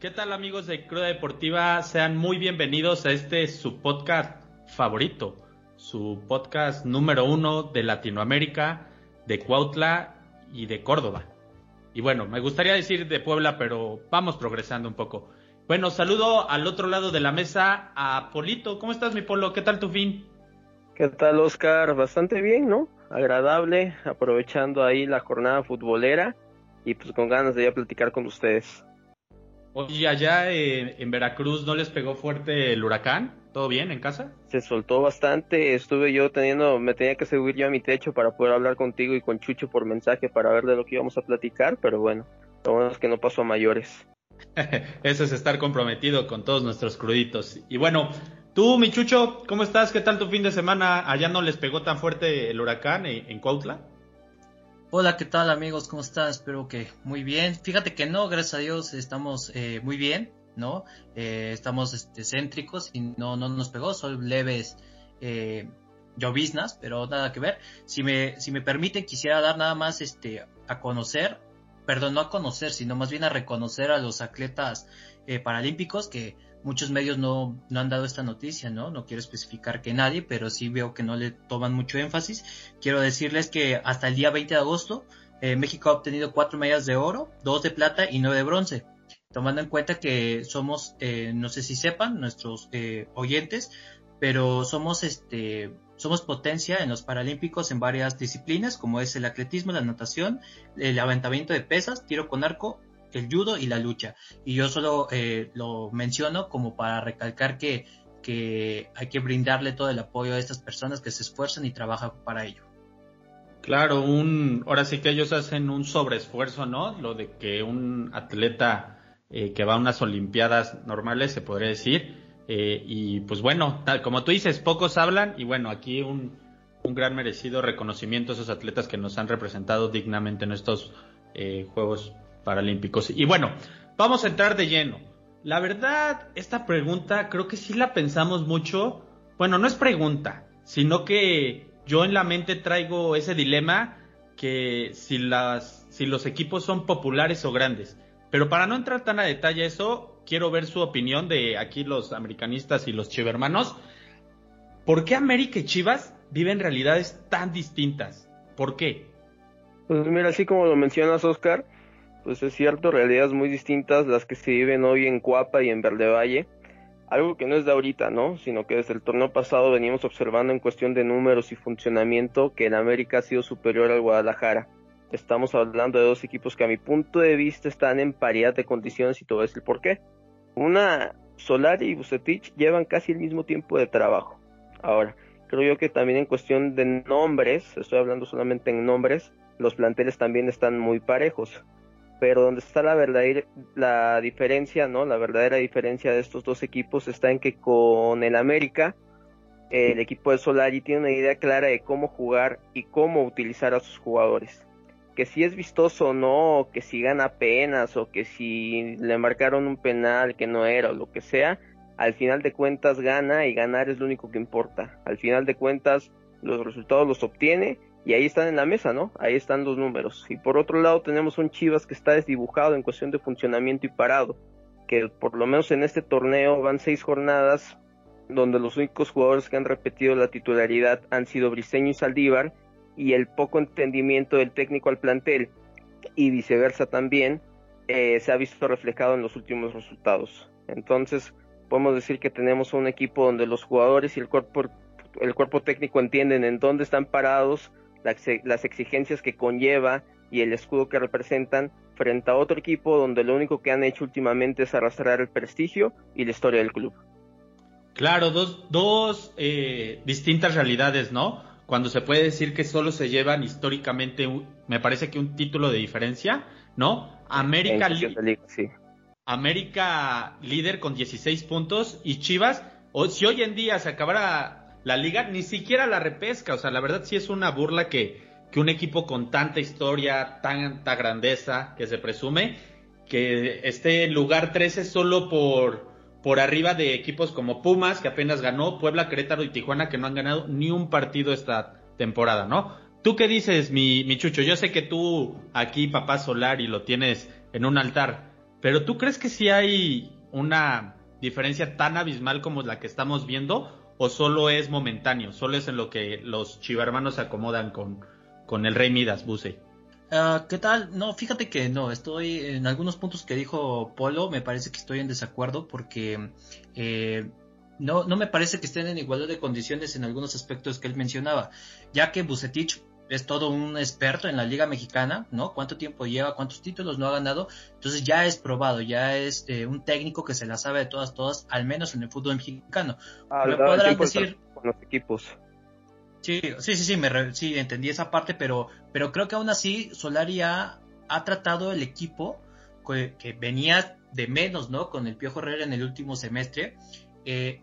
¿Qué tal amigos de Cruda Deportiva? Sean muy bienvenidos a este su podcast favorito, su podcast número uno de Latinoamérica, de Cuautla y de Córdoba. Y bueno, me gustaría decir de Puebla, pero vamos progresando un poco. Bueno, saludo al otro lado de la mesa a Polito. ¿Cómo estás, mi Polo? ¿Qué tal tu fin? ¿Qué tal, Oscar? Bastante bien, ¿no? Agradable, aprovechando ahí la jornada futbolera y pues con ganas de ya platicar con ustedes. Oye, allá en Veracruz no les pegó fuerte el huracán, ¿todo bien en casa? Se soltó bastante, estuve yo teniendo, me tenía que subir yo a mi techo para poder hablar contigo y con Chucho por mensaje para ver de lo que íbamos a platicar, pero bueno, lo bueno es que no pasó a mayores. Eso es estar comprometido con todos nuestros cruditos. Y bueno, tú, mi Chucho, ¿cómo estás? ¿Qué tal tu fin de semana? ¿Allá no les pegó tan fuerte el huracán en, en Cuautla? Hola, ¿qué tal amigos? ¿Cómo están? Espero que muy bien. Fíjate que no, gracias a Dios estamos eh, muy bien, ¿no? Eh, estamos este, céntricos y no, no nos pegó, son leves eh, lloviznas, pero nada que ver. Si me, si me permiten, quisiera dar nada más este, a conocer, perdón, no a conocer, sino más bien a reconocer a los atletas eh, paralímpicos que muchos medios no, no, han dado esta noticia, ¿no? No quiero especificar que nadie, pero sí veo que no le toman mucho énfasis. Quiero decirles que hasta el día 20 de agosto eh, México ha obtenido cuatro medallas de oro, dos de plata y nueve de bronce. Tomando en cuenta que somos, eh, no sé si sepan, nuestros eh, oyentes, pero somos este somos potencia en los paralímpicos en varias disciplinas como es el atletismo, la natación, el levantamiento de pesas, tiro con arco el judo y la lucha. Y yo solo eh, lo menciono como para recalcar que, que hay que brindarle todo el apoyo a estas personas que se esfuerzan y trabajan para ello. Claro, un, ahora sí que ellos hacen un sobreesfuerzo, ¿no? Lo de que un atleta eh, que va a unas Olimpiadas normales, se podría decir, eh, y pues bueno, tal como tú dices, pocos hablan y bueno, aquí un, un gran merecido reconocimiento a esos atletas que nos han representado dignamente en estos eh, Juegos Paralímpicos. Y bueno, vamos a entrar de lleno. La verdad, esta pregunta creo que sí la pensamos mucho. Bueno, no es pregunta, sino que yo en la mente traigo ese dilema que si las si los equipos son populares o grandes. Pero para no entrar tan a detalle eso, quiero ver su opinión de aquí los americanistas y los chivermanos. ¿Por qué América y Chivas viven realidades tan distintas? ¿Por qué? Pues mira, así como lo mencionas, Oscar, pues es cierto, realidades muy distintas las que se viven hoy en Cuapa y en Verde Valle. Algo que no es de ahorita, ¿no? Sino que desde el torneo pasado veníamos observando en cuestión de números y funcionamiento que en América ha sido superior al Guadalajara. Estamos hablando de dos equipos que a mi punto de vista están en paridad de condiciones y todo es el por qué. Una, Solari y Bucetich llevan casi el mismo tiempo de trabajo. Ahora, creo yo que también en cuestión de nombres, estoy hablando solamente en nombres, los planteles también están muy parejos pero donde está la verdadera la diferencia, ¿no? La verdadera diferencia de estos dos equipos está en que con el América el equipo de Solari tiene una idea clara de cómo jugar y cómo utilizar a sus jugadores. Que si es vistoso o no, que si gana apenas o que si le marcaron un penal que no era o lo que sea, al final de cuentas gana y ganar es lo único que importa. Al final de cuentas los resultados los obtiene y ahí están en la mesa, ¿no? Ahí están los números. Y por otro lado tenemos un Chivas que está desdibujado en cuestión de funcionamiento y parado, que por lo menos en este torneo van seis jornadas donde los únicos jugadores que han repetido la titularidad han sido Briseño y Saldívar y el poco entendimiento del técnico al plantel y viceversa también eh, se ha visto reflejado en los últimos resultados. Entonces podemos decir que tenemos un equipo donde los jugadores y el cuerpo el cuerpo técnico entienden en dónde están parados, las exigencias que conlleva y el escudo que representan frente a otro equipo donde lo único que han hecho últimamente es arrastrar el prestigio y la historia del club. Claro, dos, dos eh, distintas realidades, ¿no? Cuando se puede decir que solo se llevan históricamente, me parece que un título de diferencia, ¿no? América, América líder con 16 puntos y Chivas, o, si hoy en día se acabara la liga ni siquiera la repesca. O sea, la verdad sí es una burla que, que un equipo con tanta historia, tanta grandeza que se presume, que esté en lugar 13 solo por, por arriba de equipos como Pumas, que apenas ganó, Puebla, Querétaro y Tijuana, que no han ganado ni un partido esta temporada, ¿no? ¿Tú qué dices, mi, mi Chucho? Yo sé que tú aquí, papá Solar, y lo tienes en un altar, pero ¿tú crees que sí hay una diferencia tan abismal como la que estamos viendo o solo es momentáneo, solo es en lo que los chivarmanos se acomodan con, con el rey Midas, Buse? Ah, ¿Qué tal? No, fíjate que no, estoy en algunos puntos que dijo Polo, me parece que estoy en desacuerdo porque eh, no, no me parece que estén en igualdad de condiciones en algunos aspectos que él mencionaba, ya que Bucetich es todo un experto en la Liga Mexicana, ¿no? ¿Cuánto tiempo lleva? ¿Cuántos títulos no ha ganado? Entonces ya es probado, ya es eh, un técnico que se la sabe de todas, todas, al menos en el fútbol mexicano. Ah, me podrán decir... Con los equipos. Sí, sí, sí, sí, me sí, entendí esa parte, pero, pero creo que aún así Solari ha, tratado el equipo que, venía de menos, ¿no? Con el Piojo Herrera en el último semestre. Eh,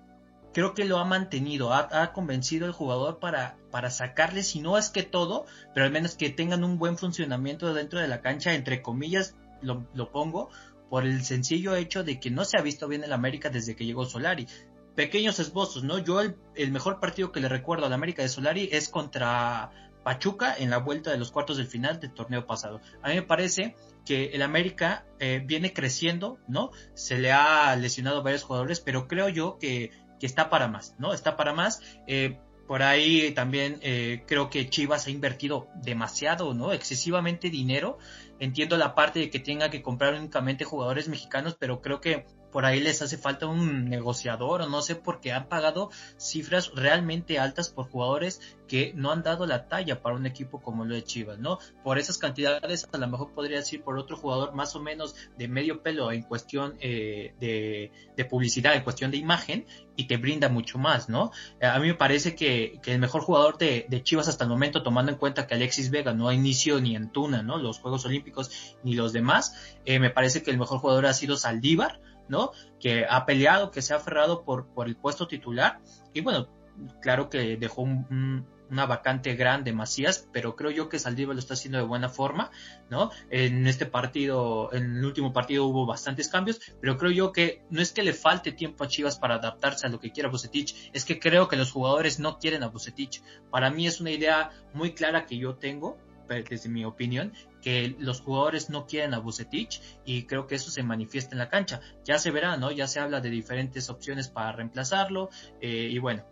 creo que lo ha mantenido, ha, convencido al jugador para, para sacarle, si no es que todo, pero al menos que tengan un buen funcionamiento dentro de la cancha, entre comillas, lo, pongo, por el sencillo hecho de que no se ha visto bien el América desde que llegó Solari. Pequeños esbozos, ¿no? Yo el, mejor partido que le recuerdo al América de Solari es contra Pachuca en la vuelta de los cuartos del final del torneo pasado. A mí me parece que el América eh, viene creciendo, ¿no? Se le ha lesionado varios jugadores, pero creo yo que que está para más, ¿no? Está para más. Eh, por ahí también eh, creo que Chivas ha invertido demasiado, ¿no? Excesivamente dinero. Entiendo la parte de que tenga que comprar únicamente jugadores mexicanos, pero creo que por ahí les hace falta un negociador o no sé porque han pagado cifras realmente altas por jugadores que no han dado la talla para un equipo como lo de Chivas, ¿no? Por esas cantidades a lo mejor podría decir por otro jugador más o menos de medio pelo en cuestión eh, de, publicidad, en cuestión de imagen y te brinda mucho más, ¿no? A mí me parece que, el mejor jugador de, Chivas hasta el momento, tomando en cuenta que Alexis Vega no inició ni en Tuna, ¿no? Los Juegos Olímpicos ni los demás, eh, me parece que el mejor jugador ha sido Saldívar, ¿no? Que ha peleado, que se ha aferrado por, por el puesto titular. Y bueno, claro que dejó una vacante grande Macías, pero creo yo que Saldívar lo está haciendo de buena forma, ¿no? En este partido, en el último partido hubo bastantes cambios, pero creo yo que no es que le falte tiempo a Chivas para adaptarse a lo que quiera Bucetich, es que creo que los jugadores no quieren a Bucetich. Para mí es una idea muy clara que yo tengo, desde mi opinión, que los jugadores no quieren a Bucetich y creo que eso se manifiesta en la cancha. Ya se verá, ¿no? Ya se habla de diferentes opciones para reemplazarlo eh, y bueno,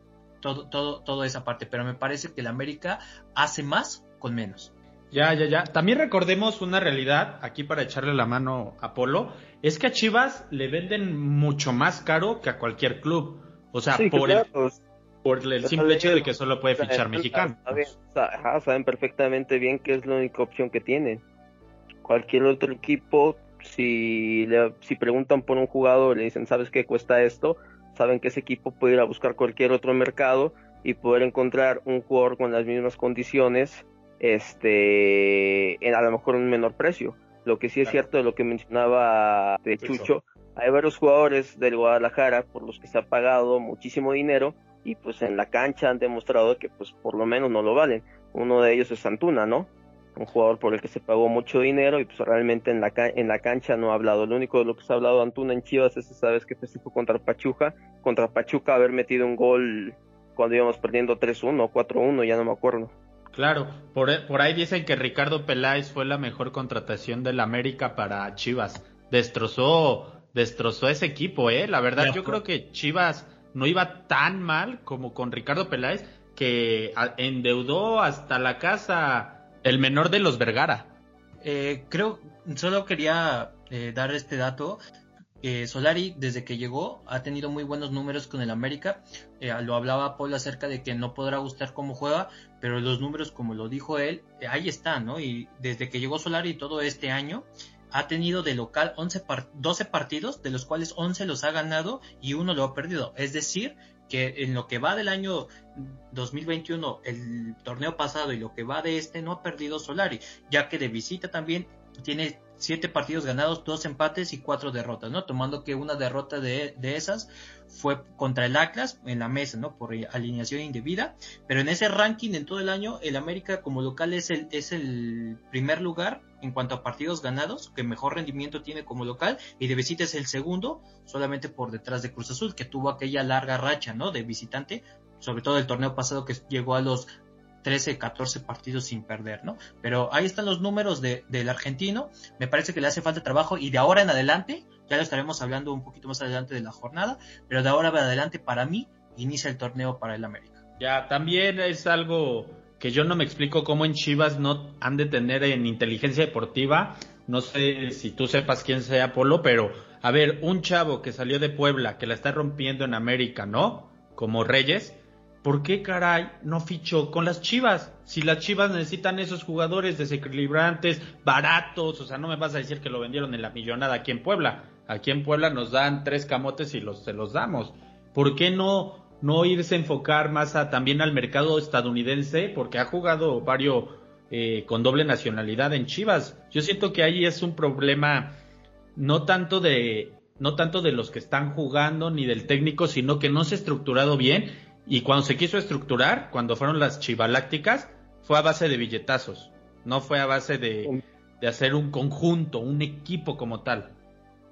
todo, todo, toda esa parte, pero me parece que el América hace más con menos. Ya, ya, ya. También recordemos una realidad, aquí para echarle la mano a Polo, es que a Chivas le venden mucho más caro que a cualquier club. O sea, por, el, por el simple hecho de que solo puede fichar mexicano. Saben, perfectamente bien que es la única opción que tienen. Cualquier otro equipo, si, si preguntan por un jugador y le dicen, ¿sabes qué cuesta esto? Saben que ese equipo puede ir a buscar cualquier otro mercado y poder encontrar un jugador con las mismas condiciones, este, en a lo mejor un menor precio. Lo que sí es cierto de lo que mencionaba de Chucho, hay varios jugadores del Guadalajara por los que se ha pagado muchísimo dinero y pues en la cancha han demostrado que pues por lo menos no lo valen. Uno de ellos es Santuna, ¿no? Un jugador por el que se pagó mucho dinero y pues realmente en la, en la cancha no ha hablado. Lo único de lo que se ha hablado Antuna en Chivas es esa vez que fue contra Pachuca. Contra Pachuca haber metido un gol cuando íbamos perdiendo 3-1 4-1, ya no me acuerdo. Claro, por, por ahí dicen que Ricardo Peláez fue la mejor contratación del América para Chivas. Destrozó, destrozó ese equipo, ¿eh? La verdad, yo creo que Chivas no iba tan mal como con Ricardo Peláez, que endeudó hasta la casa el menor de los Vergara. Eh, creo, solo quería eh, dar este dato. Solari, desde que llegó, ha tenido muy buenos números con el América. Eh, lo hablaba Paul acerca de que no podrá gustar cómo juega, pero los números, como lo dijo él, ahí están, ¿no? Y desde que llegó Solari todo este año, ha tenido de local 11 12 partidos, de los cuales 11 los ha ganado y uno lo ha perdido. Es decir, que en lo que va del año 2021, el torneo pasado y lo que va de este, no ha perdido Solari, ya que de visita también tiene siete partidos ganados, dos empates y cuatro derrotas, ¿no? Tomando que una derrota de, esas fue contra el Atlas en la mesa, ¿no? Por alineación indebida. Pero en ese ranking en todo el año, el América como local es el, es el primer lugar en cuanto a partidos ganados, que mejor rendimiento tiene como local, y de visita es el segundo, solamente por detrás de Cruz Azul, que tuvo aquella larga racha, ¿no? De visitante, sobre todo el torneo pasado que llegó a los 13, 14 partidos sin perder, ¿no? Pero ahí están los números de, del argentino, me parece que le hace falta trabajo y de ahora en adelante, ya lo estaremos hablando un poquito más adelante de la jornada, pero de ahora en adelante para mí inicia el torneo para el América. Ya, también es algo que yo no me explico cómo en Chivas no han de tener en inteligencia deportiva, no sé si tú sepas quién sea Polo, pero a ver, un chavo que salió de Puebla, que la está rompiendo en América, ¿no? Como Reyes, ¿por qué caray no fichó con las Chivas? Si las Chivas necesitan esos jugadores desequilibrantes, baratos, o sea, no me vas a decir que lo vendieron en la millonada aquí en Puebla. Aquí en Puebla nos dan tres camotes y los, se los damos. ¿Por qué no, no irse a enfocar más también al mercado estadounidense? Porque ha jugado varios eh, con doble nacionalidad en Chivas. Yo siento que ahí es un problema no tanto de no tanto de los que están jugando ni del técnico, sino que no se ha estructurado bien y cuando se quiso estructurar, cuando fueron las chivalácticas, fue a base de billetazos, no fue a base de, de hacer un conjunto, un equipo como tal.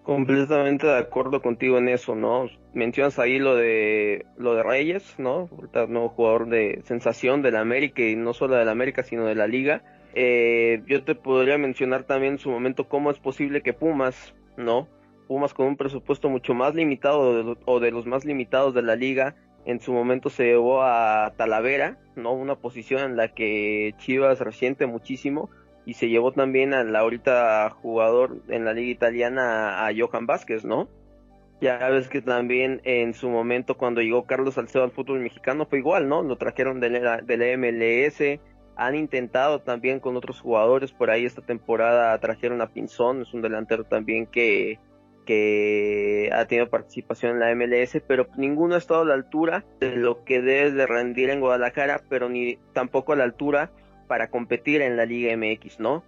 Completamente de acuerdo contigo en eso, ¿no? Mencionas ahí lo de lo de Reyes, ¿no? nuevo jugador de sensación de la América y no solo de la América, sino de la liga eh, yo te podría mencionar también en su momento cómo es posible que Pumas, ¿no? Pumas con un presupuesto mucho más limitado o de los más limitados de la liga, en su momento se llevó a Talavera, ¿no? Una posición en la que Chivas resiente muchísimo y se llevó también al ahorita jugador en la liga italiana a Johan Vázquez, ¿no? Ya ves que también en su momento cuando llegó Carlos Salcedo al fútbol mexicano fue igual, ¿no? Lo trajeron del, del MLS, han intentado también con otros jugadores, por ahí esta temporada trajeron a Pinzón, es un delantero también que, que ha tenido participación en la MLS, pero ninguno ha estado a la altura de lo que debe de rendir en Guadalajara, pero ni tampoco a la altura para competir en la Liga MX, ¿no?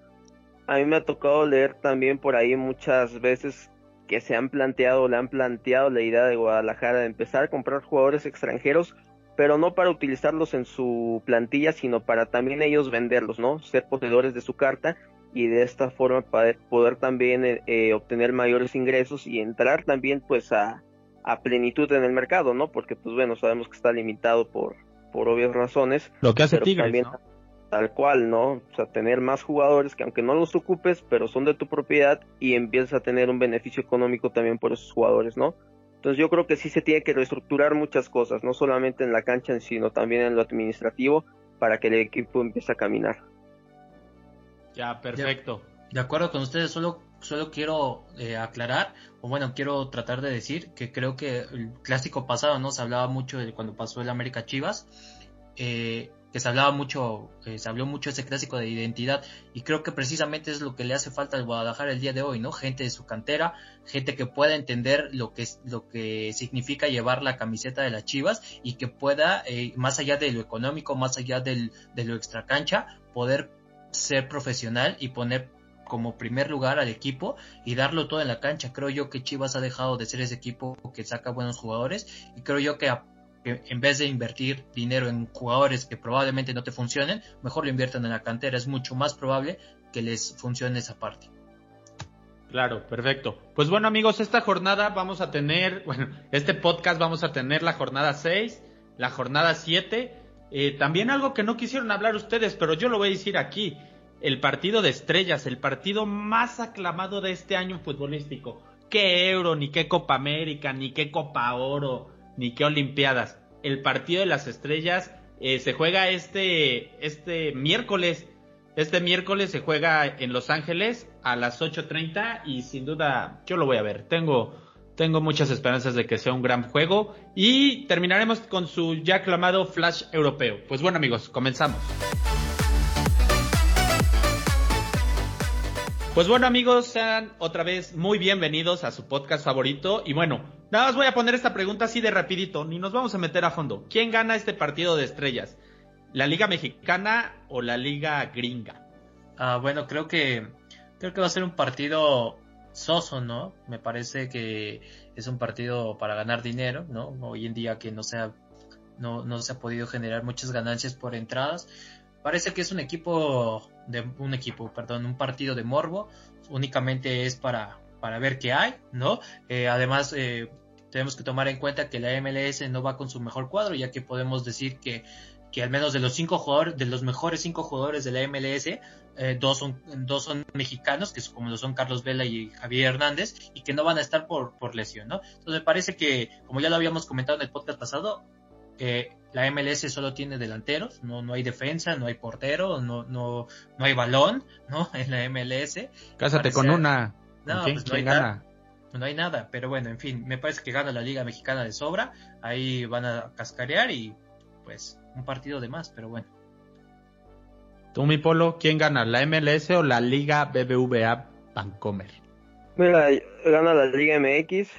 A mí me ha tocado leer también por ahí muchas veces que se han planteado, le han planteado la idea de Guadalajara de empezar a comprar jugadores extranjeros pero no para utilizarlos en su plantilla, sino para también ellos venderlos, ¿no? Ser poseedores de su carta y de esta forma poder, también eh, eh, obtener mayores ingresos y entrar también pues a, a, plenitud en el mercado, ¿no? Porque pues bueno, sabemos que está limitado por, por obvias razones. Lo que hace Tigres, también, Tal cual, ¿no? O sea, tener más jugadores que aunque no los ocupes, pero son de tu propiedad y empiezas a tener un beneficio económico también por esos jugadores, ¿no? Entonces yo creo que sí se tiene que reestructurar muchas cosas, no solamente en la cancha, sino también en lo administrativo, para que el equipo empiece a caminar. Ya, perfecto. De, acuerdo con ustedes, solo, solo quiero eh, aclarar, o bueno, quiero tratar de decir que creo que el clásico pasado, ¿no? Se hablaba mucho de cuando pasó el América Chivas. Eh, que se hablaba mucho, eh, se habló mucho ese clásico de identidad y creo que precisamente es lo que le hace falta al Guadalajara el día de hoy, ¿no? Gente de su cantera, gente que pueda entender lo que lo que significa llevar la camiseta de las Chivas y que pueda, eh, más allá de lo económico, más allá del, de lo extracancha, poder ser profesional y poner como primer lugar al equipo y darlo todo en la cancha. Creo yo que Chivas ha dejado de ser ese equipo que saca buenos jugadores y creo yo que en vez de invertir dinero en jugadores que probablemente no te funcionen, mejor lo inviertan en la cantera. Es mucho más probable que les funcione esa parte. Claro, perfecto. Pues bueno amigos, esta jornada vamos a tener, bueno, este podcast vamos a tener la jornada 6, la jornada 7. Eh, también algo que no quisieron hablar ustedes, pero yo lo voy a decir aquí. El partido de estrellas, el partido más aclamado de este año futbolístico. ¿Qué Euro, ni qué Copa América, ni qué Copa Oro? ni qué Olimpiadas. El partido de las estrellas eh, se juega este, este miércoles. Este miércoles se juega en Los Ángeles a las 8.30 y sin duda yo lo voy a ver. Tengo, tengo muchas esperanzas de que sea un gran juego y terminaremos con su ya aclamado Flash europeo. Pues bueno amigos, comenzamos. Pues bueno amigos, sean otra vez muy bienvenidos a su podcast favorito. Y bueno, nada más voy a poner esta pregunta así de rapidito, ni nos vamos a meter a fondo. ¿Quién gana este partido de estrellas? ¿La Liga Mexicana o la Liga Gringa? Ah, bueno, creo que creo que va a ser un partido soso, ¿no? Me parece que es un partido para ganar dinero, ¿no? Hoy en día que no se ha, no, no se ha podido generar muchas ganancias por entradas Parece que es un equipo de un equipo, perdón, un partido de morbo. Únicamente es para para ver qué hay, ¿no? Eh, además eh, tenemos que tomar en cuenta que la MLS no va con su mejor cuadro, ya que podemos decir que que al menos de los cinco jugadores, de los mejores cinco jugadores de la MLS, eh, dos, son, dos son mexicanos, que como lo son Carlos Vela y Javier Hernández, y que no van a estar por, por lesión, ¿no? Entonces me parece que, como ya lo habíamos comentado en el podcast pasado, eh, la MLS solo tiene delanteros, no, no hay defensa, no hay portero, no, no, no hay balón, ¿no? En la MLS. Cásate con una. No, pues no hay nada. No hay nada, pero bueno, en fin, me parece que gana la Liga Mexicana de sobra, ahí van a cascarear y pues un partido de más, pero bueno. Tú, mi polo, ¿quién gana, la MLS o la Liga BBVA Bancomer? Mira, gana la Liga MX,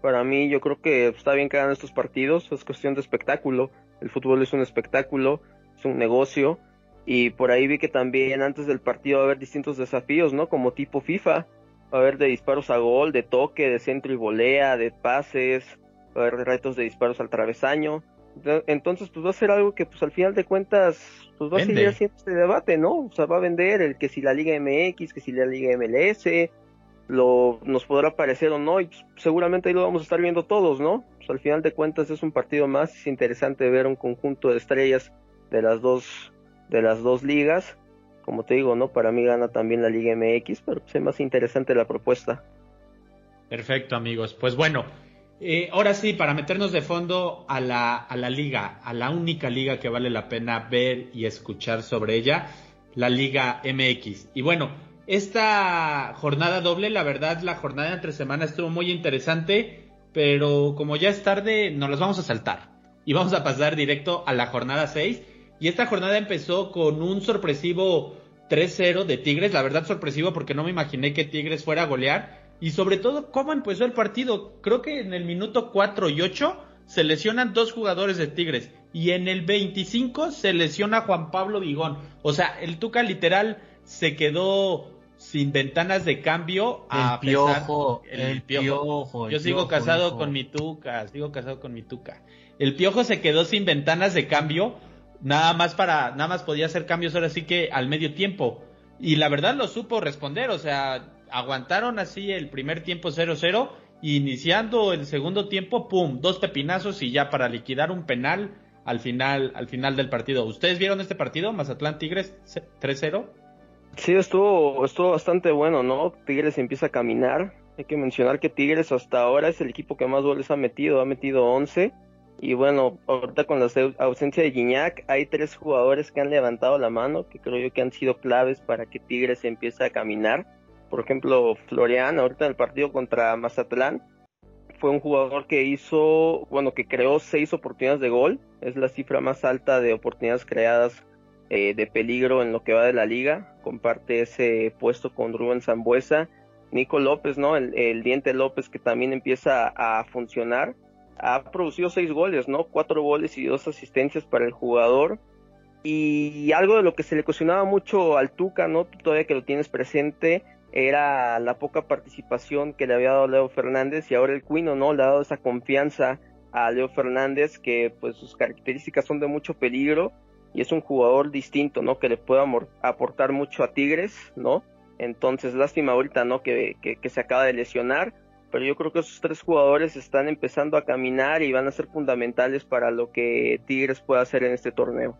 para mí yo creo que está bien que hagan estos partidos, es cuestión de espectáculo, el fútbol es un espectáculo, es un negocio y por ahí vi que también antes del partido va a haber distintos desafíos, ¿no? Como tipo FIFA, va a haber de disparos a gol, de toque, de centro y volea, de pases, va a haber retos de disparos al travesaño. Entonces, pues va a ser algo que, pues al final de cuentas, pues va a seguir haciendo este debate, ¿no? O sea, va a vender el que si la Liga MX, que si la Liga MLS, lo nos podrá parecer o no, y seguramente ahí lo vamos a estar viendo todos, ¿no? Pues al final de cuentas es un partido más, es interesante ver un conjunto de estrellas de las dos, de las dos ligas. Como te digo, ¿no? Para mí gana también la Liga MX, pero pues es más interesante la propuesta. Perfecto, amigos. Pues bueno, eh, ahora sí, para meternos de fondo a la, a la liga, a la única liga que vale la pena ver y escuchar sobre ella, la Liga MX. Y bueno, esta jornada doble, la verdad, la jornada entre semana estuvo muy interesante, pero como ya es tarde, nos las vamos a saltar. Y vamos a pasar directo a la jornada 6. Y esta jornada empezó con un sorpresivo 3-0 de Tigres, la verdad sorpresivo porque no me imaginé que Tigres fuera a golear. Y sobre todo, cómo empezó el partido. Creo que en el minuto 4 y 8 se lesionan dos jugadores de Tigres. Y en el 25 se lesiona Juan Pablo Vigón. O sea, el Tuca literal se quedó sin ventanas de cambio a el piojo, el, piojo. Yo sigo casado con mi tuca, sigo casado con mi tuca. El piojo se quedó sin ventanas de cambio, nada más para, nada más podía hacer cambios ahora sí que al medio tiempo. Y la verdad lo supo responder, o sea, aguantaron así el primer tiempo 0-0, iniciando el segundo tiempo, pum, dos pepinazos y ya para liquidar un penal al final, al final del partido. ¿Ustedes vieron este partido? Mazatlán Tigres 3-0. Sí, estuvo, estuvo bastante bueno, ¿no? Tigres empieza a caminar. Hay que mencionar que Tigres hasta ahora es el equipo que más goles ha metido, ha metido 11. Y bueno, ahorita con la ausencia de Gignac, hay tres jugadores que han levantado la mano, que creo yo que han sido claves para que Tigres empiece a caminar. Por ejemplo, Florian, ahorita en el partido contra Mazatlán, fue un jugador que hizo, bueno, que creó seis oportunidades de gol. Es la cifra más alta de oportunidades creadas eh, de peligro en lo que va de la liga. Comparte ese puesto con Rubén Zambuesa. Nico López, ¿no? El, Diente López que también empieza a funcionar. Ha producido seis goles, ¿no? Cuatro goles y dos asistencias para el jugador. Y algo de lo que se le cuestionaba mucho al Tuca, ¿no? Todavía que lo tienes presente, era la poca participación que le había dado Leo Fernández y ahora el Cuino, ¿no? Le ha dado esa confianza a Leo Fernández que pues sus características son de mucho peligro y es un jugador distinto, ¿no? Que le pueda aportar mucho a Tigres, ¿no? Entonces, lástima ahorita, ¿no? Que, que, se acaba de lesionar, pero yo creo que esos tres jugadores están empezando a caminar y van a ser fundamentales para lo que Tigres pueda hacer en este torneo.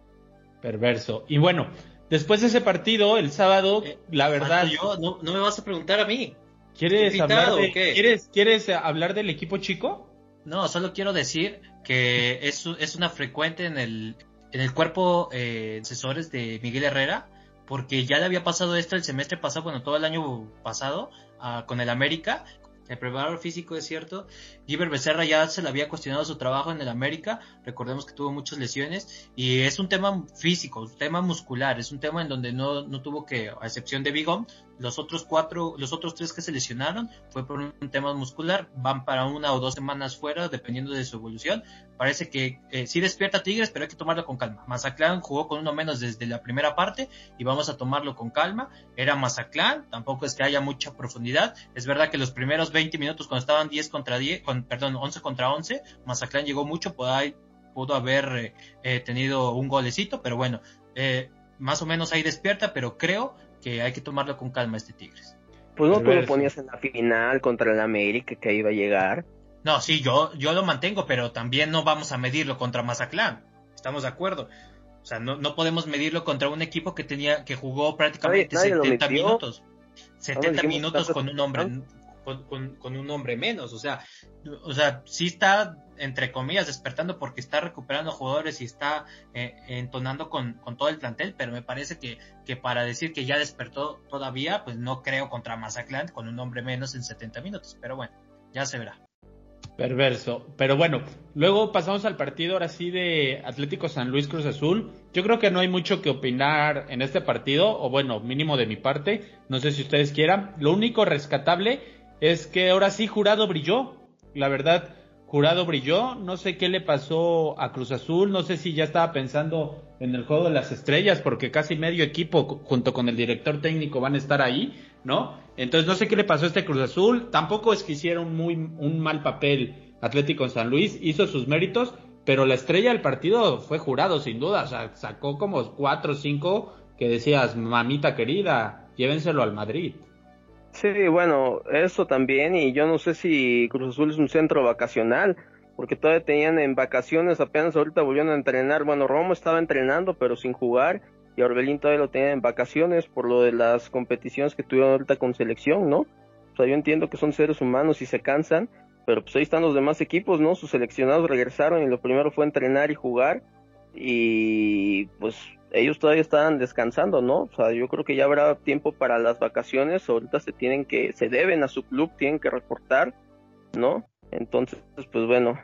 Perverso. Y bueno, después de ese partido, el sábado, eh, la verdad... Yo, no, no, me vas a preguntar a mí. ¿Quieres hablar, ¿quieres, ¿Quieres hablar del equipo chico? No, solo quiero decir que es, es una frecuente en el, en el cuerpo eh, asesores de Miguel Herrera, porque ya le había pasado esto el semestre pasado, bueno, todo el año pasado, ah, con el América, el preparador físico es cierto. Giver Becerra ya se le había cuestionado su trabajo en el América. Recordemos que tuvo muchas lesiones. Y es un tema físico, un tema muscular. Es un tema en donde no, no tuvo que, a excepción de Bigón, los otros cuatro, los otros tres que se lesionaron fue por un tema muscular. Van para una o dos semanas fuera, dependiendo de su evolución. Parece que eh, sí despierta Tigres, pero hay que tomarlo con calma. Mazaclán jugó con uno menos desde la primera parte y vamos a tomarlo con calma. Era Mazaclán, tampoco es que haya mucha profundidad. Es verdad que los primeros 20 minutos cuando estaban 10 contra 10, con, perdón, 11 contra 11, Mazaclán llegó mucho, pudo, pudo haber eh, eh, tenido un golecito, pero bueno, más o menos ahí despierta, pero creo que hay que tomarlo con calma este Tigres. Pues no tú lo ponías en la final contra el América que iba a llegar. No, sí, yo, yo lo mantengo, pero también no vamos a medirlo contra Mazatlán. Estamos de acuerdo. O sea, no, no podemos medirlo contra un equipo que tenía que jugó prácticamente 70 minutos. 70 minutos con un hombre con, con, un hombre menos. O sea, o sea, sí está, entre comillas, despertando porque está recuperando jugadores y está eh, entonando con, con, todo el plantel, pero me parece que, que para decir que ya despertó todavía, pues no creo contra Mazatlán con un hombre menos en 70 minutos. Pero bueno, ya se verá. Perverso. Pero bueno, luego pasamos al partido ahora sí de Atlético San Luis Cruz Azul. Yo creo que no hay mucho que opinar en este partido, o bueno, mínimo de mi parte. No sé si ustedes quieran. Lo único rescatable es que ahora sí Jurado brilló. La verdad, Jurado brilló. No sé qué le pasó a Cruz Azul. No sé si ya estaba pensando en el juego de las estrellas, porque casi medio equipo junto con el director técnico van a estar ahí, ¿no? Entonces no sé qué le pasó a este Cruz Azul. Tampoco es que hicieron muy un mal papel Atlético en San Luis. Hizo sus méritos, pero la estrella del partido fue Jurado, sin duda. O sea, sacó como cuatro o cinco que decías, mamita querida, llévenselo al Madrid. Sí, bueno, eso también, y yo no sé si Cruz Azul es un centro vacacional, porque todavía tenían en vacaciones, apenas ahorita volvieron a entrenar. Bueno, Romo estaba entrenando, pero sin jugar, y Orbelín todavía lo tenía en vacaciones por lo de las competiciones que tuvieron ahorita con selección, ¿no? O sea, yo entiendo que son seres humanos y se cansan, pero pues ahí están los demás equipos, ¿no? Sus seleccionados regresaron y lo primero fue entrenar y jugar y pues ellos todavía estaban descansando, ¿no? O sea, yo creo que ya habrá tiempo para las vacaciones, ahorita se tienen que, se deben a su club, tienen que reportar, ¿no? Entonces, pues bueno.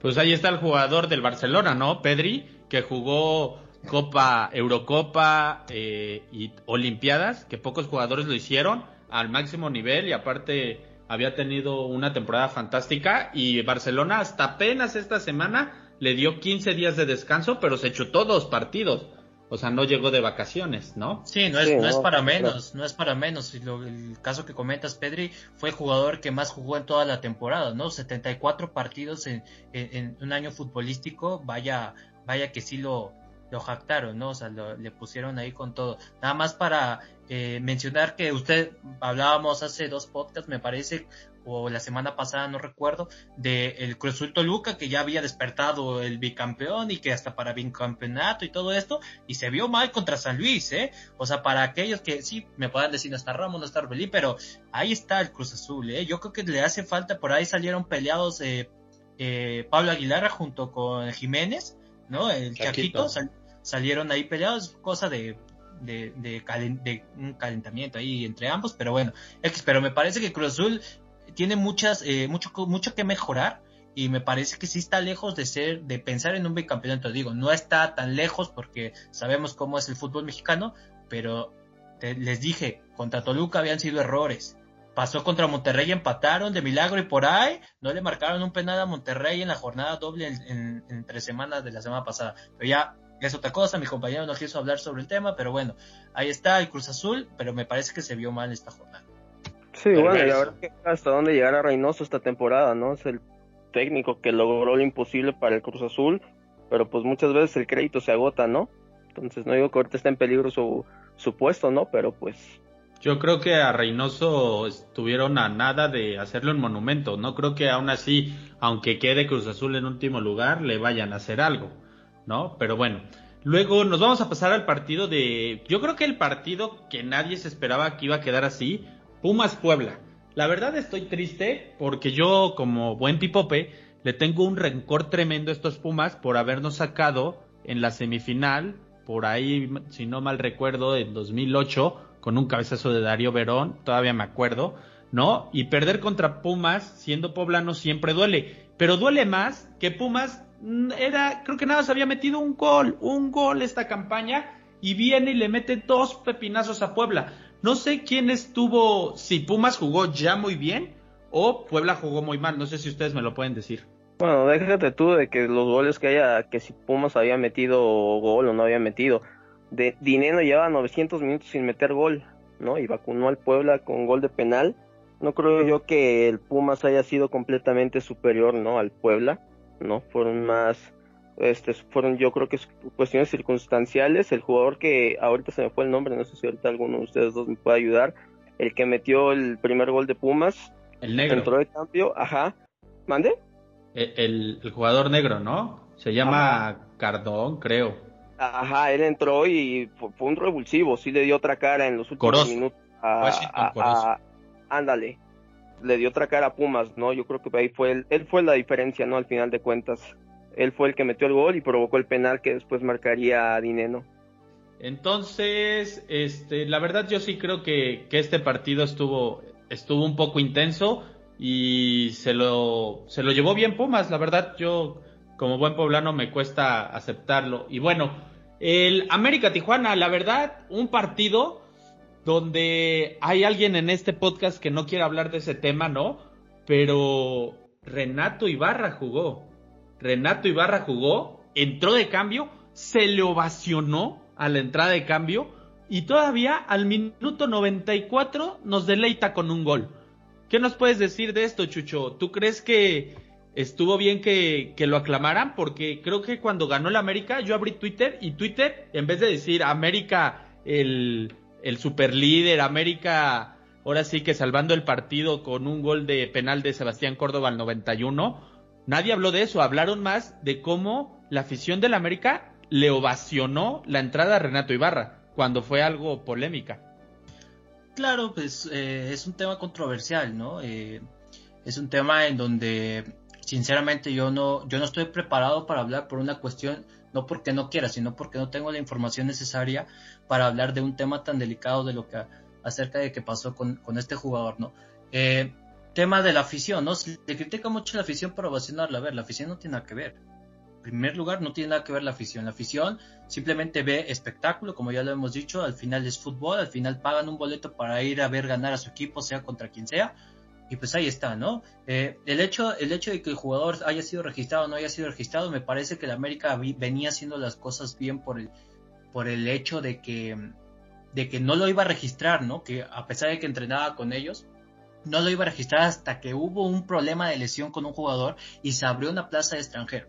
Pues ahí está el jugador del Barcelona, ¿no? Pedri, que jugó Copa, Eurocopa eh, y Olimpiadas, que pocos jugadores lo hicieron al máximo nivel y aparte había tenido una temporada fantástica y Barcelona hasta apenas esta semana le dio 15 días de descanso, pero se echó todos partidos. O sea, no llegó de vacaciones, ¿no? Sí, no es, no, es para menos, no es para menos. el caso que comentas, Pedri, fue el jugador que más jugó en toda la temporada, ¿no? 74 partidos en, en un año futbolístico, vaya, vaya que sí lo, lo jactaron, ¿no? O sea, le pusieron ahí con todo. Nada más para eh, mencionar que usted hablábamos hace dos podcasts, me parece, o la semana pasada, no recuerdo, de el Cruz Toluca que ya había despertado el bicampeón y que hasta para bicampeonato y todo esto, y se vio mal contra San Luis, ¿eh? O sea, para aquellos que sí me puedan decir no está Ramón, no está Orbelín, pero ahí está el Cruz Azul, ¿eh? Yo creo que le hace falta, por ahí salieron peleados eh, eh Pablo Aguilar junto con Jiménez, ¿no? El Chaquito, salieron ahí peleados, cosa de, de, de, un calentamiento ahí entre ambos, pero bueno, pero me parece que Cruz Azul tiene muchas, eh, mucho, mucho que mejorar y me parece que sí está lejos de ser, de pensar en un bicampeonato, digo, no está tan lejos porque sabemos cómo es el fútbol mexicano, pero les dije, contra Toluca habían sido errores, pasó contra Monterrey, empataron de milagro y por ahí no le marcaron un penal a Monterrey en la jornada doble en, en, tres semanas de la semana pasada. Pero ya es otra cosa, mi compañero no quiso hablar sobre el tema, pero bueno, ahí está el Cruz Azul, pero me parece que se vio mal esta jornada. Sí, bueno, y ahora que hasta dónde llegará Reynoso esta temporada, ¿no? Es el técnico que logró lo imposible para el Cruz Azul, pero pues muchas veces el crédito se agota, ¿no? Entonces no digo que ahorita está en peligro su, su puesto, ¿no? Pero pues... Yo creo que a Reynoso estuvieron a nada de hacerle un monumento. No creo que aún así, aunque quede Cruz Azul en último lugar, le vayan a hacer algo. ¿no? Pero bueno, luego nos vamos a pasar al partido de, yo creo que el partido que nadie se esperaba que iba a quedar así, Pumas Puebla. La verdad estoy triste porque yo como buen pipope le tengo un rencor tremendo a estos Pumas por habernos sacado en la semifinal, por ahí, si no mal recuerdo, en 2008, con un cabezazo de Darío Verón, todavía me acuerdo, ¿no? Y perder contra Pumas siendo poblano siempre duele, pero duele más que Pumas era, creo que nada, se había metido un gol, un gol esta campaña y viene y le mete dos pepinazos a Puebla. No sé quién estuvo, si Pumas jugó ya muy bien o Puebla jugó muy mal, no sé si ustedes me lo pueden decir. Bueno, déjate tú de que los goles que haya, que si Pumas había metido gol o no había metido. De Dinero lleva 900 minutos sin meter gol, ¿no? Y vacunó al Puebla con gol de penal. No creo yo que el Pumas haya sido completamente superior, ¿no? Al Puebla. ¿no? Fueron más, este, fueron yo creo que cuestiones circunstanciales. El jugador que ahorita se me fue el nombre, no sé si ahorita alguno de ustedes dos me puede ayudar, el que metió el primer gol de Pumas. El negro. Entró de cambio, ajá. ¿Mande? El, el, jugador negro, ¿no? Se llama Cardón, creo. Ajá, él entró y fue, un revulsivo, sí le dio otra cara en los últimos minutos. A, ándale, le dio otra cara a Pumas, ¿no? Yo creo que ahí fue él fue la diferencia, ¿no? Al final de cuentas, él fue el que metió el gol y provocó el penal que después marcaría a Dineno. Entonces, este, la verdad yo sí creo que, que este partido estuvo, estuvo un poco intenso y se lo, se lo llevó bien Pumas, la verdad yo como buen poblano me cuesta aceptarlo. Y bueno, el América Tijuana, la verdad, un partido donde hay alguien en este podcast que no quiere hablar de ese tema, ¿no? Pero Renato Ibarra jugó. Renato Ibarra jugó, entró de cambio, se le ovacionó a la entrada de cambio y todavía al minuto 94 nos deleita con un gol. ¿Qué nos puedes decir de esto, Chucho? ¿Tú crees que estuvo bien que, lo aclamaran porque creo que cuando ganó el América yo abrí Twitter y Twitter en vez de decir América el, el super líder, América ahora sí que salvando el partido con un gol de penal de Sebastián Córdoba al 91, nadie habló de eso, hablaron más de cómo la afición del América le ovacionó la entrada a Renato Ibarra cuando fue algo polémica. Claro, pues eh, es un tema controversial, ¿no? Eh, es un tema en donde sinceramente yo no, yo no estoy preparado para hablar por una cuestión, no porque no quiera, sino porque no tengo la información necesaria para hablar de un tema tan delicado de lo que acerca de qué pasó con, este jugador, ¿no? Eh, tema de la afición, ¿no? Se critica mucho la afición para ovacionarla. A ver, la afición no tiene nada que ver. En primer lugar, no tiene nada que ver la afición. La afición simplemente ve espectáculo, como ya lo hemos dicho, al final es fútbol, al final pagan un boleto para ir a ver ganar a su equipo, sea contra quien sea, y pues ahí está, ¿no? Eh, el, hecho, el hecho de que el jugador haya sido registrado o no haya sido registrado, me parece que la América venía haciendo las cosas bien por el, por el hecho de que, de que no lo iba a registrar, ¿no? Que a pesar de que entrenaba con ellos, no lo iba a registrar hasta que hubo un problema de lesión con un jugador y se abrió una plaza de extranjero.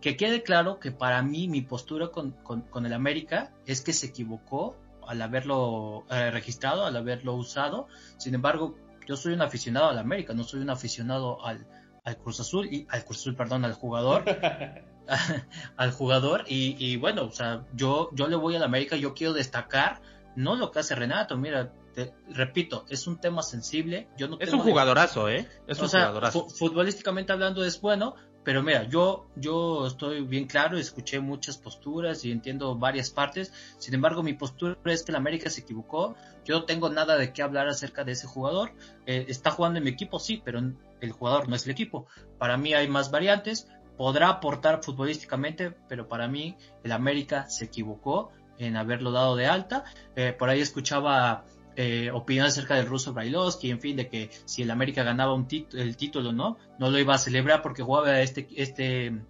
Que quede claro que para mí mi postura con, con, el América es que se equivocó al haberlo eh, registrado, al haberlo usado. Sin embargo, yo soy un aficionado al América, no soy un aficionado al, al Cruz Azul, y, al Cruz Azul, perdón, al jugador. al jugador y, bueno, o sea, yo, yo le voy al América, yo quiero destacar no lo que hace Renato, mira, te, repito, es un tema sensible, yo no Es un jugadorazo, ¿eh? Es un jugadorazo. Futbolísticamente hablando es bueno, pero mira, yo, yo estoy bien claro, escuché muchas posturas y entiendo varias partes. Sin embargo, mi postura es que el América se equivocó. Yo no tengo nada de qué hablar acerca de ese jugador. Eh, está jugando en mi equipo, sí, pero el jugador no es el equipo. Para mí hay más variantes. Podrá aportar futbolísticamente, pero para mí el América se equivocó en haberlo dado de alta. Eh, por ahí escuchaba eh, opinión acerca del ruso Brailovsky, en fin, de que si el América ganaba un el título, ¿no? No lo iba a celebrar porque jugaba este, este,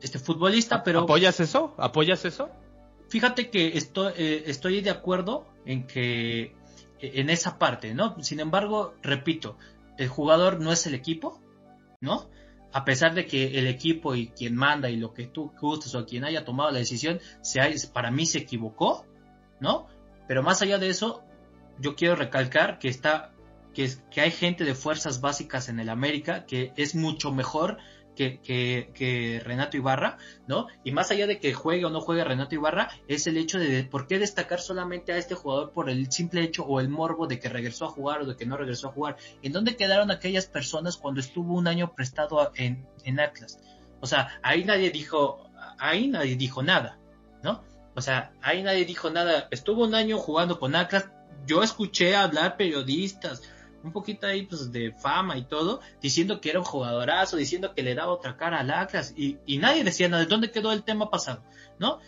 este futbolista, pero... ¿Apoyas eso? ¿Apoyas eso? Fíjate que estoy, eh, estoy de acuerdo en que en esa parte, ¿no? Sin embargo, repito, el jugador no es el equipo, ¿no? A pesar de que el equipo y quien manda y lo que tú gustes o quien haya tomado la decisión, para mí se equivocó, ¿no? Pero más allá de eso, yo quiero recalcar que está que, que hay gente de fuerzas básicas en el América que es mucho mejor que, que, Renato Ibarra, ¿no? Y más allá de que juegue o no juegue Renato Ibarra, es el hecho de por qué destacar solamente a este jugador por el simple hecho o el morbo de que regresó a jugar o de que no regresó a jugar. ¿En dónde quedaron aquellas personas cuando estuvo un año prestado en, en Atlas? O sea, ahí nadie dijo, ahí nadie dijo nada, ¿no? O sea, ahí nadie dijo nada. Estuvo un año jugando con Atlas, yo escuché hablar periodistas, un poquito ahí pues de fama y todo, diciendo que era un jugadorazo, diciendo que le daba otra cara al Atlas y, y nadie decía nada, ¿de dónde quedó el tema pasado? ¿No?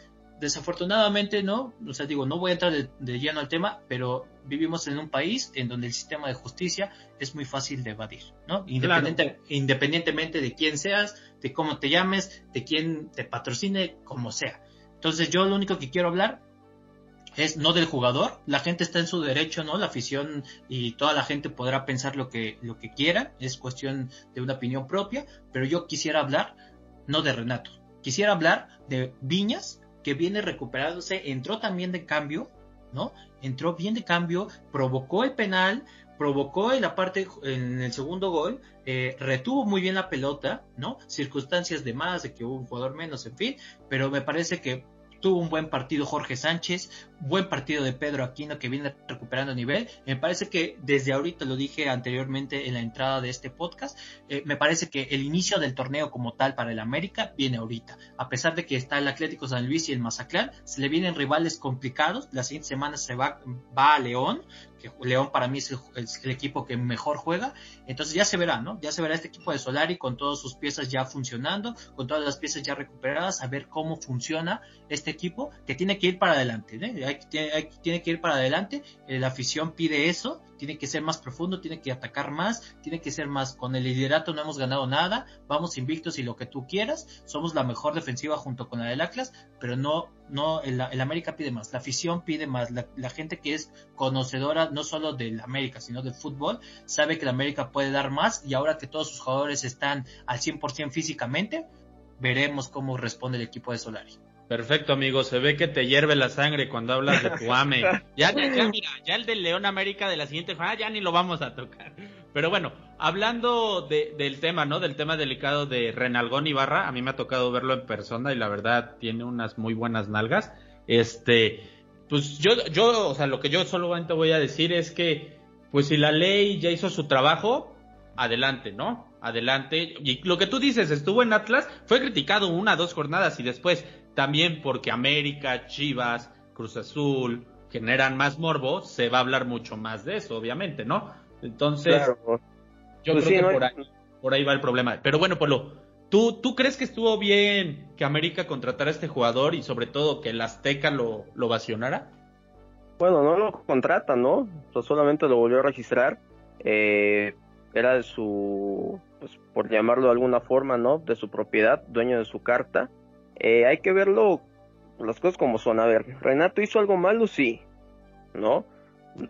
Desafortunadamente no, o sea, digo, no voy a entrar de, lleno al tema, pero vivimos en un país en donde el sistema de justicia es muy fácil de evadir, ¿no? Independientemente de quién seas, de cómo te llames, de quién te patrocine, como sea. Entonces yo lo único que quiero hablar es no del jugador, la gente está en su derecho, ¿no? La afición y toda la gente podrá pensar lo que, lo que quiera, es cuestión de una opinión propia, pero yo quisiera hablar no de Renato, quisiera hablar de Viñas, que viene recuperándose, entró también de cambio, ¿no? Entró bien de cambio, provocó el penal, provocó en la parte, en el segundo gol, eh, retuvo muy bien la pelota, ¿no? Circunstancias de más, de que hubo un jugador menos, en fin, pero me parece que tuvo un buen partido Jorge Sánchez, buen partido de Pedro Aquino que viene recuperando nivel. Me parece que desde ahorita, lo dije anteriormente en la entrada de este podcast, eh, me parece que el inicio del torneo como tal para el América viene ahorita. A pesar de que está el Atlético San Luis y el Mazatlán, se le vienen rivales complicados. La siguiente semana se va, va a León, León para mí es el, equipo que mejor juega. Entonces ya se verá, ¿no? Ya se verá este equipo de Solari con todas sus piezas ya funcionando, con todas las piezas ya recuperadas, a ver cómo funciona este equipo que tiene que ir para adelante, ¿eh? Tiene que ir para adelante. Eh, la afición pide eso, tiene que ser más profundo, tiene que atacar más, tiene que ser más. Con el liderato no hemos ganado nada, vamos invictos y lo que tú quieras. Somos la mejor defensiva junto con la del Atlas, pero no, no, el, América pide más, la afición pide más, la, la gente que es conocedora no solo del América, sino del fútbol, sabe que el América puede dar más y ahora que todos sus jugadores están al 100% físicamente, veremos cómo responde el equipo de Solari. Perfecto, amigo. Se ve que te hierve la sangre cuando hablas de tu AME. Ya, ya, mira, ya el del León América de la siguiente ah, ya ni lo vamos a tocar. Pero bueno, hablando del tema, ¿no? Del tema delicado de Renalgón Ibarra, a mí me ha tocado verlo en persona y la verdad tiene unas muy buenas nalgas. Este, pues yo, yo, o sea, lo que yo solamente voy a decir es que, pues si la ley ya hizo su trabajo, adelante, ¿no? Adelante. Y lo que tú dices, estuvo en Atlas, fue criticado una, dos jornadas y después también porque América, Chivas, Cruz Azul generan más morbo, se va a hablar mucho más de eso, obviamente, ¿no? Entonces, yo pues creo que por, ahí, por ahí va el problema. Pero bueno, Polo, ¿Tú, ¿Tú crees que estuvo bien que América contratara a este jugador y sobre todo que el Azteca lo, lo vacionara? Bueno, no lo contrata, ¿no? solamente lo volvió a registrar. Eh, era de su, pues, por llamarlo de alguna forma, ¿no? De su propiedad, dueño de su carta. Eh, hay que verlo, las cosas como son. A ver, Renato hizo algo malo, sí, ¿no?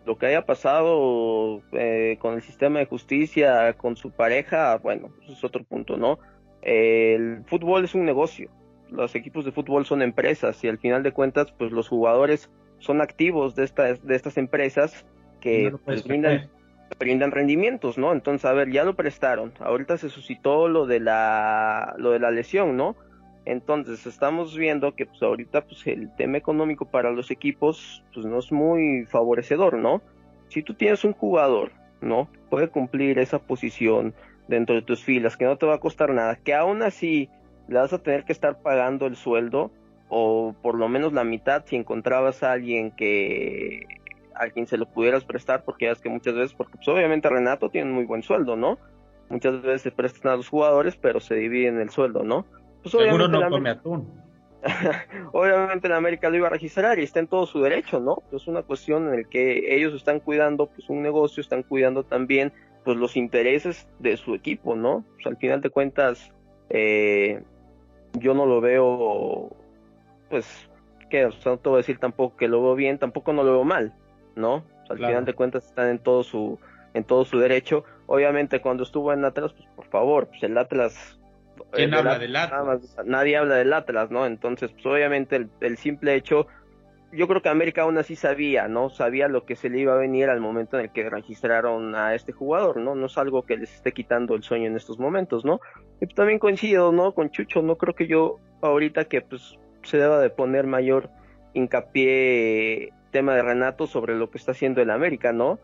Lo que haya pasado eh, con el sistema de justicia, con su pareja, bueno, eso es otro punto, ¿no? el fútbol es un negocio, los equipos de fútbol son empresas y al final de cuentas, pues los jugadores son activos de estas, de estas empresas que pues, brindan, brindan rendimientos, ¿no? Entonces, a ver, ya lo prestaron, ahorita se suscitó lo de la, lo de la lesión, ¿no? Entonces estamos viendo que pues ahorita pues el tema económico para los equipos pues no es muy favorecedor, ¿no? Si tú tienes un jugador, ¿no? Puede cumplir esa posición, dentro de tus filas, que no te va a costar nada, que aún así le vas a tener que estar pagando el sueldo o por lo menos la mitad si encontrabas a alguien que a quien se lo pudieras prestar, porque es que muchas veces, porque pues obviamente Renato tiene un muy buen sueldo, ¿no? Muchas veces se prestan a los jugadores, pero se dividen el sueldo, ¿no? Pues Seguro no come atún. obviamente en América lo iba a registrar y está en todo su derecho, ¿no? Es una cuestión en la que ellos están cuidando pues un negocio, están cuidando también pues los intereses de su equipo, ¿no? Pues al final de cuentas, eh, yo no lo veo, pues, que, o sea, no te voy a decir tampoco que lo veo bien, tampoco no lo veo mal, ¿no? al final de cuentas están en todo su, en todo su derecho. Obviamente cuando estuvo en Atlas, pues por favor, pues el Atlas ¿Quién habla del Atlas? nadie habla del Atlas, ¿no? Entonces, pues obviamente el, el, simple hecho yo creo que América aún así sabía, ¿no? Sabía lo que se le iba a venir al momento en el que registraron a este jugador, ¿no? No es algo que les esté quitando el sueño en estos momentos, ¿no? Y también coincido, ¿no? Con Chucho, no creo que yo ahorita que pues se deba de poner mayor hincapié tema de Renato sobre lo que está haciendo el América, ¿no?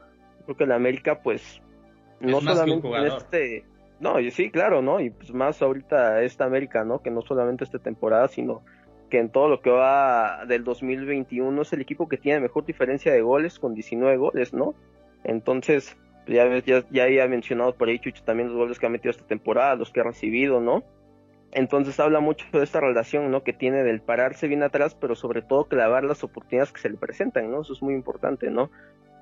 Creo que el América pues no solamente en este no, sí, claro, ¿no? Y pues más ahorita esta América, ¿no? Que no solamente esta temporada, sino que en todo lo que va del 2021 es el equipo que tiene mejor diferencia de goles con 19 goles, ¿no? Entonces, pues, ya, ya, ya había mencionado por ahí Chucho también los goles que ha metido esta temporada, los que ha recibido, ¿no? Entonces habla mucho de esta relación, ¿no? Que tiene del pararse bien atrás, pero sobre todo clavar las oportunidades que se le presentan, ¿no? Eso es muy importante, ¿no?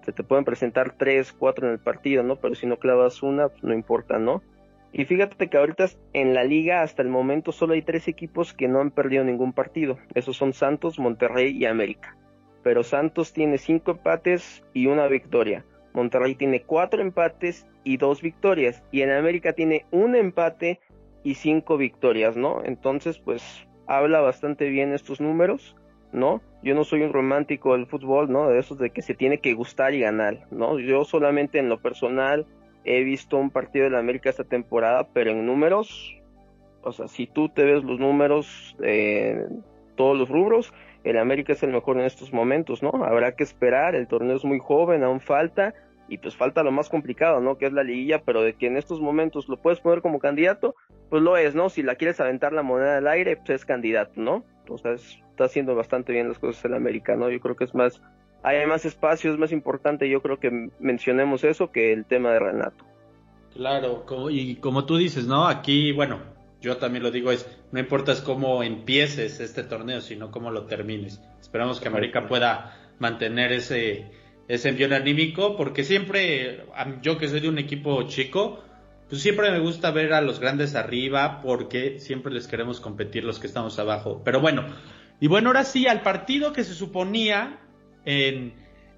Se te pueden presentar tres, cuatro en el partido, ¿no? Pero si no clavas una, pues no importa, ¿no? Y fíjate que ahorita en la liga hasta el momento solo hay tres equipos que no han perdido ningún partido. Esos son Santos, Monterrey y América. Pero Santos tiene cinco empates y una victoria. Monterrey tiene cuatro empates y dos victorias. Y en América tiene un empate y cinco victorias, ¿no? Entonces, pues habla bastante bien estos números, ¿no? Yo no soy un romántico del fútbol, ¿no? De esos de que se tiene que gustar y ganar, ¿no? Yo solamente en lo personal he visto un partido de la América esta temporada, pero en números, o sea, si tú te ves los números, eh, todos los rubros, el América es el mejor en estos momentos, ¿no? Habrá que esperar, el torneo es muy joven, aún falta, y pues falta lo más complicado, ¿no? Que es la liguilla, pero de que en estos momentos lo puedes poner como candidato, pues lo es, ¿no? Si la quieres aventar la moneda al aire, pues es candidato, ¿no? Entonces está haciendo bastante bien las cosas el América, ¿no? Yo creo que es más, hay más espacio, es más importante, yo creo que mencionemos eso que el tema de Renato. Claro, y como tú dices, ¿no? Aquí, bueno, yo también lo digo, es, no importa es cómo empieces este torneo, sino cómo lo termines. Esperamos que América pueda mantener ese, ese envío anímico, porque siempre, yo que soy de un equipo chico, pues siempre me gusta ver a los grandes arriba, porque siempre les queremos competir los que estamos abajo. Pero bueno, y bueno, ahora sí, al partido que se suponía en,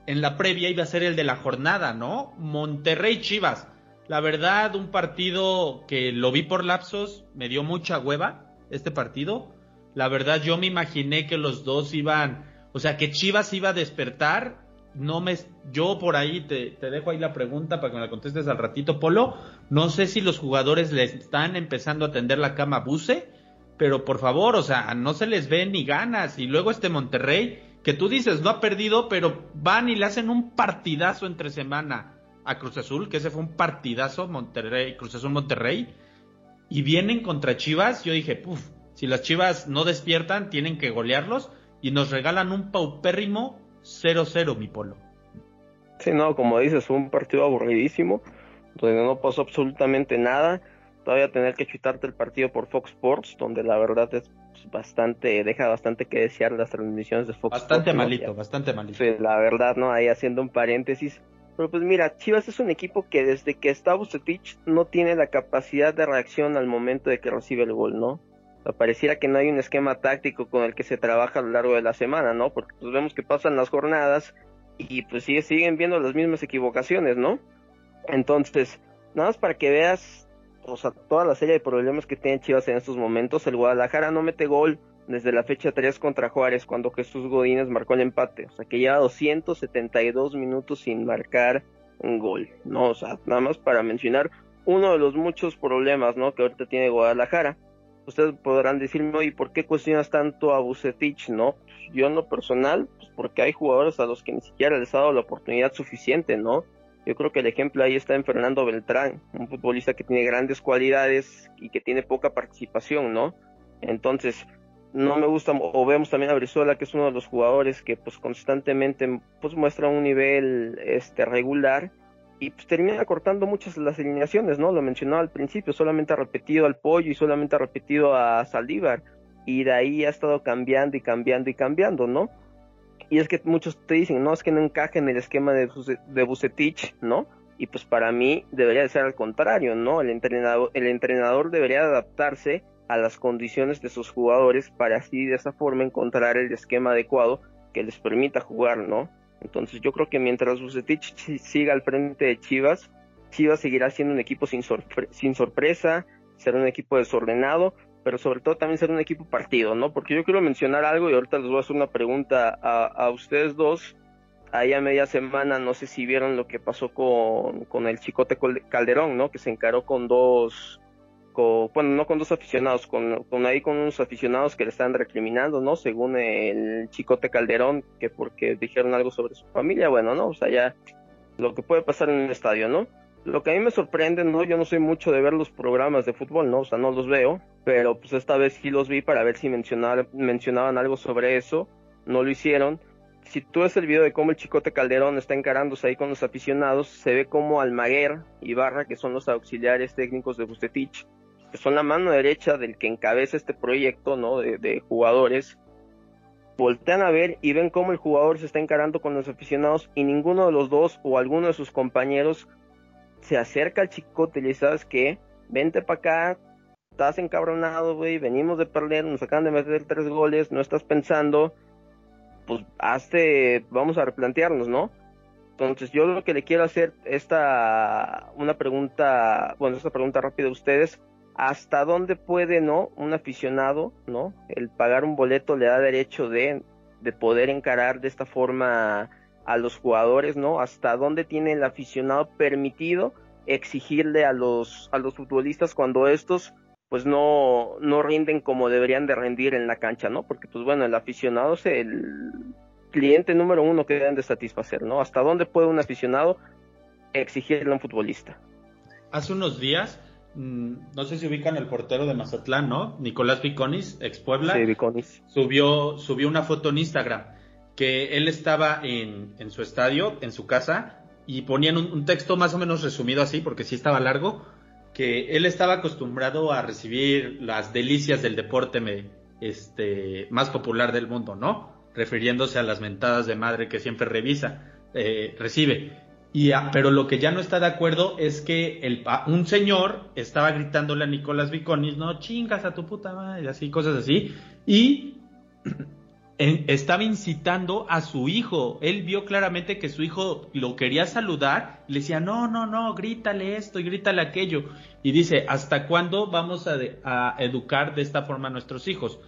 en la previa iba a ser el de la jornada, ¿no? Monterrey Chivas. La verdad, un partido que lo vi por lapsos, me dio mucha hueva este partido. La verdad, yo me imaginé que los dos iban, o sea, que Chivas iba a despertar. No me, yo por ahí te, te dejo ahí la pregunta para que me la contestes al ratito, Polo. No sé si los jugadores le están empezando a tender la cama a pero por favor, o sea, no se les ve ni ganas. Y luego este Monterrey, que tú dices, no ha perdido, pero van y le hacen un partidazo entre semana a Cruz Azul, que ese fue un partidazo, Monterrey, Cruz Azul Monterrey, y vienen contra Chivas, yo dije, puf, si las Chivas no despiertan, tienen que golearlos, y nos regalan un paupérrimo 0-0, mi polo. Sí, no, como dices, fue un partido aburridísimo, donde no pasó absolutamente nada, todavía tener que chutarte el partido por Fox Sports, donde la verdad es bastante, deja bastante que desear las transmisiones de Fox bastante Sports. Bastante malito, bastante malito. Sí, la verdad, ¿no? Ahí haciendo un paréntesis, pero pues mira, Chivas es un equipo que desde que está Bucetich no tiene la capacidad de reacción al momento de que recibe el gol, ¿no? O pareciera que no hay un esquema táctico con el que se trabaja a lo largo de la semana, ¿no? Porque pues vemos que pasan las jornadas y pues sigue, siguen viendo las mismas equivocaciones, ¿no? Entonces, nada más para que veas, o sea, toda la serie de problemas que tiene Chivas en estos momentos, el Guadalajara no mete gol desde la fecha 3 contra Juárez, cuando Jesús Godínez marcó el empate. O sea, que lleva 272 minutos sin marcar un gol, ¿no? O sea, nada más para mencionar uno de los muchos problemas, ¿no? Que ahorita tiene Guadalajara. Ustedes podrán decirme, ¿y por qué cuestionas tanto a Bucetich, no? Yo en lo personal, pues porque hay jugadores a los que ni siquiera les ha dado la oportunidad suficiente, ¿no? Yo creo que el ejemplo ahí está en Fernando Beltrán, un futbolista que tiene grandes cualidades y que tiene poca participación, ¿no? Entonces, no me gusta o vemos también a Brizuela que es uno de los jugadores que pues constantemente pues muestra un nivel este regular y pues termina cortando muchas las alineaciones, ¿no? Lo mencionaba al principio, solamente ha repetido al Pollo y solamente ha repetido a Saldívar y de ahí ha estado cambiando y cambiando y cambiando, ¿no? Y es que muchos te dicen, no, es que no encaja en el esquema de, de Bucetich, ¿no? Y pues para mí debería de ser al contrario, ¿no? El entrenador, el entrenador debería adaptarse a las condiciones de sus jugadores para así de esa forma encontrar el esquema adecuado que les permita jugar, ¿no? Entonces yo creo que mientras Bucetich siga al frente de Chivas, Chivas seguirá siendo un equipo sin, sin sorpresa, será un equipo desordenado, pero sobre todo también será un equipo partido, ¿no? Porque yo quiero mencionar algo y ahorita les voy a hacer una pregunta a, a ustedes dos. Ahí a media semana, no sé si vieron lo que pasó con, con el Chicote Calderón, ¿no? Que se encaró con dos bueno, no con dos aficionados, con, con ahí con unos aficionados que le están recriminando, ¿no? Según el Chicote Calderón, que porque dijeron algo sobre su familia, bueno, ¿no? O sea, ya lo que puede pasar en un estadio, ¿no? Lo que a mí me sorprende, ¿no? Yo no soy mucho de ver los programas de fútbol, ¿no? O sea, no los veo, pero pues esta vez sí los vi para ver si mencionaban algo sobre eso, no lo hicieron. Si tú ves el video de cómo el Chicote Calderón está encarándose ahí con los aficionados, se ve como Almaguer y Barra, que son los auxiliares técnicos de Bustetich, que son la mano derecha del que encabeza este proyecto, ¿no? De, jugadores, voltean a ver y ven cómo el jugador se está encarando con los aficionados y ninguno de los dos o alguno de sus compañeros se acerca al chicote y le sabes que vente para acá, estás encabronado, güey, venimos de perder, nos acaban de meter tres goles, no estás pensando, pues hazte, vamos a replantearnos, ¿no? Entonces yo lo que le quiero hacer esta, una pregunta, bueno, esta pregunta rápida a ustedes, hasta dónde puede, ¿no? Un aficionado, ¿no? El pagar un boleto le da derecho de, de poder encarar de esta forma a los jugadores, ¿no? Hasta dónde tiene el aficionado permitido exigirle a los, a los futbolistas cuando estos pues no, no rinden como deberían de rendir en la cancha, ¿no? Porque pues bueno, el aficionado es el cliente número uno que deben de satisfacer, ¿no? ¿Hasta dónde puede un aficionado exigirle a un futbolista? Hace unos días, mm, no sé si ubican el portero de Mazatlán, ¿no? Nicolás Viconis, ex Puebla. Sí, Viconis. Subió, subió una foto en Instagram que él estaba en, en su estadio, en su casa, y ponían un, texto más o menos resumido así, porque sí estaba largo, que él estaba acostumbrado a recibir las delicias del deporte me, este, más popular del mundo, ¿no? Refiriéndose a las mentadas de madre que siempre revisa, eh, recibe. Y, pero lo que ya no está de acuerdo es que el, un señor estaba gritándole a Nicolás Viconis, no chingas a tu puta madre, así, cosas así. Y estaba incitando a su hijo. Él vio claramente que su hijo lo quería saludar le decía, no, no, no, grítale esto y grítale aquello. Y dice, ¿hasta cuándo vamos a, a, educar de esta forma a nuestros hijos?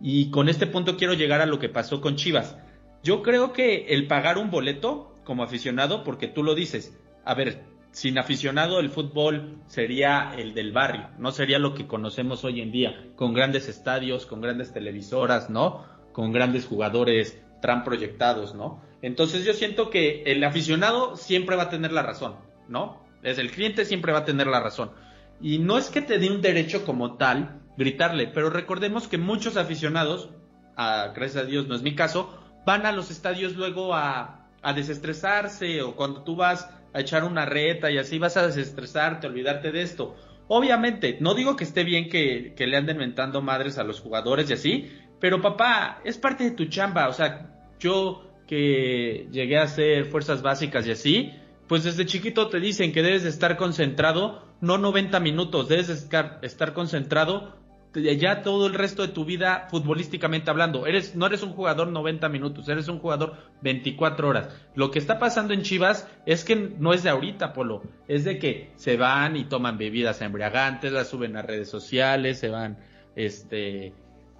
Y con este punto quiero llegar a lo que pasó con Chivas. Yo creo que el pagar un boleto como aficionado, porque tú lo dices, a ver, sin aficionado el fútbol sería el del barrio, no sería lo que conocemos hoy en día, con grandes estadios, con grandes televisoras, ¿no? Con grandes jugadores tan proyectados, ¿no? Entonces yo siento que el aficionado siempre va a tener la razón, ¿no? Es el cliente siempre va a tener la razón. Y no es que te dé un derecho como tal gritarle, pero recordemos que muchos aficionados, a, gracias a Dios no es mi caso, van a los estadios luego a, a desestresarse o cuando tú vas a echar una reta y así vas a desestresarte, olvidarte de esto. Obviamente, no digo que esté bien que, que le anden mentando madres a los jugadores y así, pero papá, es parte de tu chamba, o sea, yo que llegué a hacer fuerzas básicas y así, pues desde chiquito te dicen que debes de estar concentrado, no 90 minutos, debes de estar, concentrado ya todo el resto de tu vida futbolísticamente hablando. Eres, no eres un jugador 90 minutos, eres un jugador 24 horas. Lo que está pasando en Chivas es que no es de ahorita, Polo, es de que se van y toman bebidas embriagantes, las suben a redes sociales, se van, este,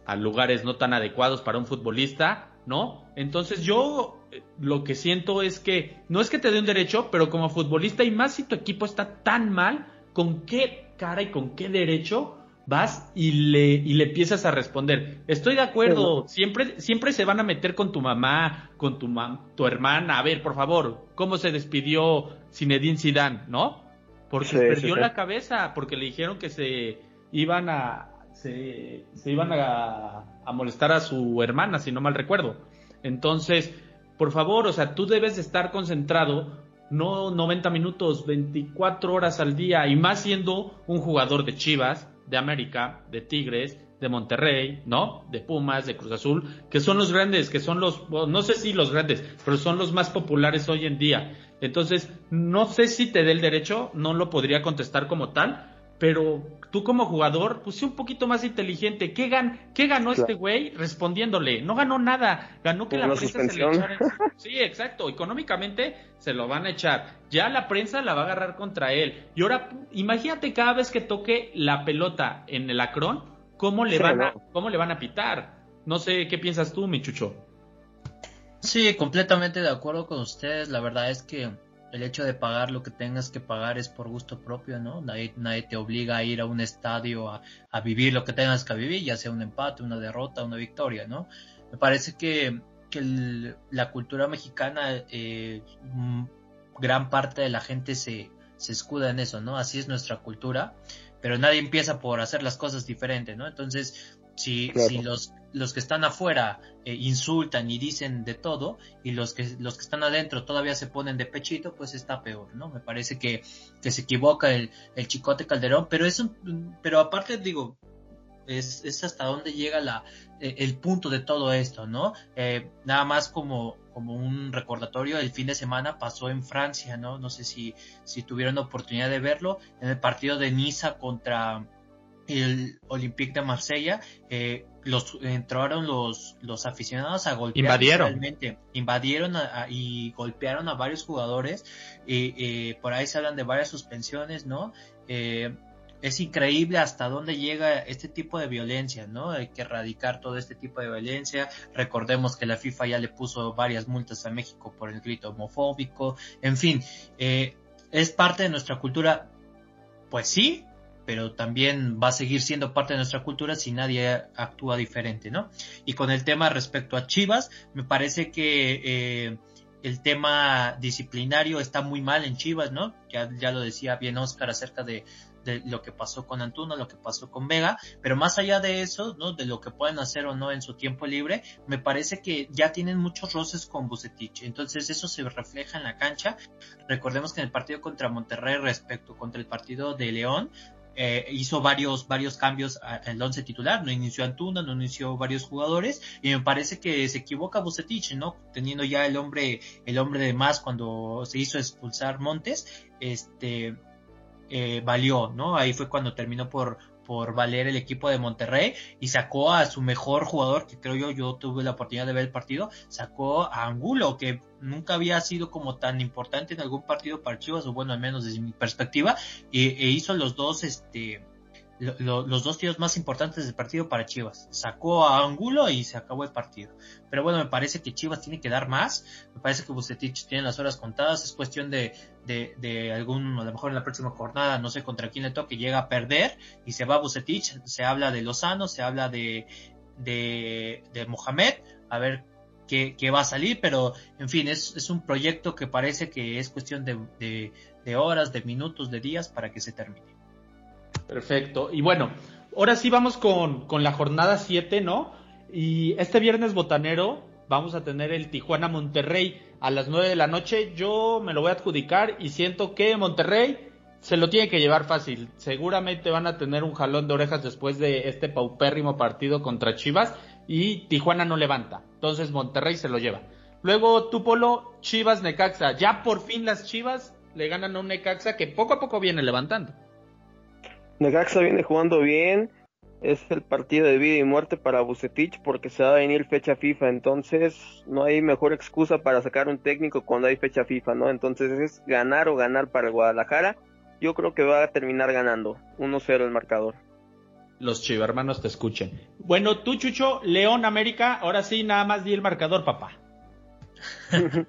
a lugares no tan adecuados para un futbolista, ¿no? Entonces yo eh, lo que siento es que no es que te dé un derecho, pero como futbolista y más si tu equipo está tan mal, ¿con qué cara y con qué derecho vas y le, y le empiezas a responder? Estoy de acuerdo, siempre, siempre se van a meter con tu mamá, con tu, tu hermana, a ver, por favor, ¿cómo se despidió Zinedine Zidane, no? Porque perdió la cabeza, porque le dijeron que se iban a, se, iban a, molestar a su hermana, si no mal recuerdo. Entonces, por favor, o sea, tú debes de estar concentrado, no 90 minutos, 24 horas al día, y más siendo un jugador de Chivas, de América, de Tigres, de Monterrey, ¿no? De Pumas, de Cruz Azul, que son los grandes, que son los, no sé si los grandes, pero son los más populares hoy en día. Entonces, no sé si te dé el derecho, no lo podría contestar como tal, pero tú como jugador, pues sí un poquito más inteligente. ¿Qué, gan qué ganó este güey respondiéndole? No ganó nada. Ganó que la prensa se le echara. Sí, exacto. Económicamente se lo van a echar. Ya la prensa la va a agarrar contra él. Y ahora, imagínate cada vez que toque la pelota en el acrón, cómo le, van, a, cómo le van a pitar. No sé, ¿qué piensas tú, mi chucho? Sí, completamente de acuerdo con ustedes. La verdad es que el hecho de pagar lo que tengas que pagar es por gusto propio, ¿no? Nadie, nadie te obliga a ir a un estadio a, vivir lo que tengas que vivir, ya sea un empate, una derrota, una victoria, ¿no? Me parece que, la cultura mexicana, eh, gran parte de la gente se, se escuda en eso, ¿no? Así es nuestra cultura, pero nadie empieza por hacer las cosas diferentes, ¿no? Entonces, si, si los, los que están afuera eh, insultan y dicen de todo y los que, los que están adentro todavía se ponen de pechito, pues está peor, ¿no? Me parece que, que se equivoca el, Chicote Calderón, pero es un, pero aparte digo, es, es hasta dónde llega la, eh, el punto de todo esto, ¿no? Eh, nada más como, como un recordatorio, el fin de semana pasó en Francia, ¿no? No sé si, si tuvieron oportunidad de verlo, en el partido de Niza contra, el Olympique de Marsella, eh, los entraron los, los aficionados a golpear. Invadieron. invadieron y golpearon a varios jugadores. y eh, por ahí se hablan de varias suspensiones, ¿no? Eh, es increíble hasta dónde llega este tipo de violencia, ¿no? Hay que erradicar todo este tipo de violencia. Recordemos que la FIFA ya le puso varias multas a México por el grito homofóbico. En fin, es parte de nuestra cultura. Pues sí, pero también va a seguir siendo parte de nuestra cultura si nadie actúa diferente, ¿no? Y con el tema respecto a Chivas, me parece que eh, el tema disciplinario está muy mal en Chivas, ¿no? Ya, ya lo decía bien Oscar acerca de, lo que pasó con Antuna, lo que pasó con Vega, pero más allá de eso, ¿no? De lo que pueden hacer o no en su tiempo libre, me parece que ya tienen muchos roces con Bucetich, entonces eso se refleja en la cancha. Recordemos que en el partido contra Monterrey respecto contra el partido de León, eh, hizo varios, varios cambios al once titular, no inició Antuna, no inició varios jugadores, y me parece que se equivoca Bucetich, ¿no? Teniendo ya el hombre, el hombre de más cuando se hizo expulsar Montes, este, eh, valió, ¿no? Ahí fue cuando terminó por, por valer el equipo de Monterrey y sacó a su mejor jugador, que creo yo, yo tuve la oportunidad de ver el partido, sacó a Angulo, que nunca había sido como tan importante en algún partido para Chivas, o bueno, al menos desde mi perspectiva, e, hizo los dos, este, los dos tiros más importantes del partido para Chivas. Sacó a Angulo y se acabó el partido. Pero bueno, me parece que Chivas tiene que dar más. Me parece que Bucetich tiene las horas contadas. Es cuestión de, de, de algún, a lo mejor en la próxima jornada, no sé contra quién le toque, llega a perder y se va Bucetich. Se habla de Lozano, se habla de, de, de Mohamed. A ver qué, qué, va a salir, pero en fin, es, es un proyecto que parece que es cuestión de, de, de horas, de minutos, de días para que se termine. Perfecto. Y bueno, ahora sí vamos con, con la jornada 7, ¿no? Y este viernes botanero vamos a tener el Tijuana Monterrey a las 9 de la noche. Yo me lo voy a adjudicar y siento que Monterrey se lo tiene que llevar fácil. Seguramente van a tener un jalón de orejas después de este paupérrimo partido contra Chivas y Tijuana no levanta. Entonces Monterrey se lo lleva. Luego Tupolo, Chivas, Necaxa. Ya por fin las Chivas le ganan a un Necaxa que poco a poco viene levantando. Necaxa viene jugando bien. Es el partido de vida y muerte para Bucetich porque se va a venir fecha FIFA. Entonces no hay mejor excusa para sacar un técnico cuando hay fecha FIFA, ¿no? Entonces es ganar o ganar para el Guadalajara. Yo creo que va a terminar ganando. 1-0 el marcador. Los chivermanos te escuchen. Bueno, tú, Chucho, León América. Ahora sí, nada más di el marcador, papá.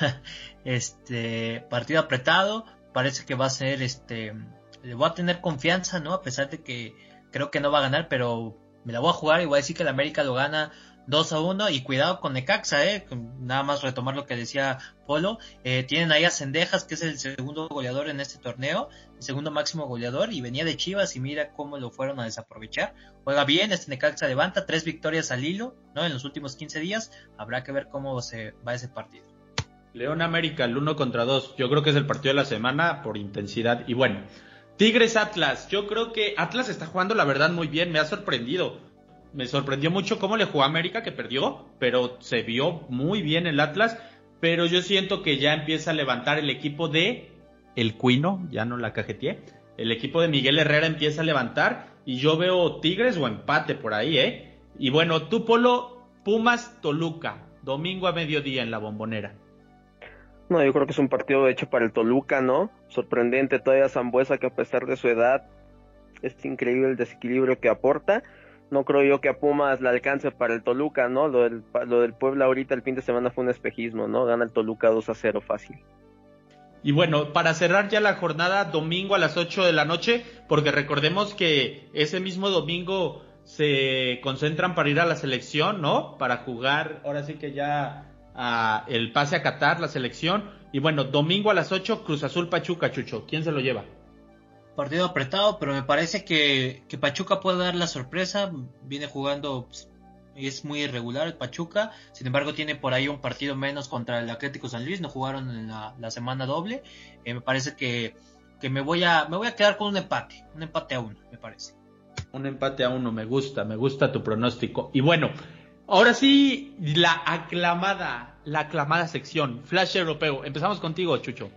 este partido apretado. Parece que va a ser este le voy a tener confianza, ¿no? A pesar de que creo que no va a ganar, pero me la voy a jugar y voy a decir que el América lo gana 2 a 1 y cuidado con Necaxa, ¿eh? Nada más retomar lo que decía Polo. Eh, tienen ahí a Cendejas, que es el segundo goleador en este torneo, el segundo máximo goleador y venía de Chivas y mira cómo lo fueron a desaprovechar. Juega bien, este Necaxa levanta tres victorias al hilo, ¿no? En los últimos 15 días. Habrá que ver cómo se va ese partido. León América, el 1 contra 2. Yo creo que es el partido de la semana por intensidad. Y bueno, Tigres Atlas, yo creo que Atlas está jugando la verdad muy bien, me ha sorprendido. Me sorprendió mucho cómo le jugó a América, que perdió, pero se vio muy bien el Atlas. Pero yo siento que ya empieza a levantar el equipo de El Cuino, ya no la cajeteé. El equipo de Miguel Herrera empieza a levantar y yo veo Tigres o empate por ahí, ¿eh? Y bueno, tú Polo, Pumas Toluca, domingo a mediodía en la bombonera. No, yo creo que es un partido hecho para el Toluca, ¿no? Sorprendente todavía Zambuesa que a pesar de su edad es increíble el desequilibrio que aporta. No creo yo que a Pumas le alcance para el Toluca, ¿no? Lo del, lo del Puebla ahorita el fin de semana fue un espejismo, ¿no? Gana el Toluca 2 a 0 fácil. Y bueno, para cerrar ya la jornada, domingo a las 8 de la noche, porque recordemos que ese mismo domingo se concentran para ir a la selección, ¿no? Para jugar, ahora sí que ya el pase a Qatar, la selección. Y bueno, domingo a las 8, Cruz Azul Pachuca, Chucho. ¿Quién se lo lleva? Partido apretado, pero me parece que, que Pachuca puede dar la sorpresa. Viene jugando, pues, es muy irregular el Pachuca. Sin embargo, tiene por ahí un partido menos contra el Atlético San Luis. No jugaron en la, semana doble. Eh, me parece que, que me, voy a, me voy a quedar con un empate. Un empate a uno, me parece. Un empate a uno, me gusta, me gusta tu pronóstico. Y bueno, Ahora sí, la aclamada, la aclamada sección, Flash Europeo. Empezamos contigo, Chucho.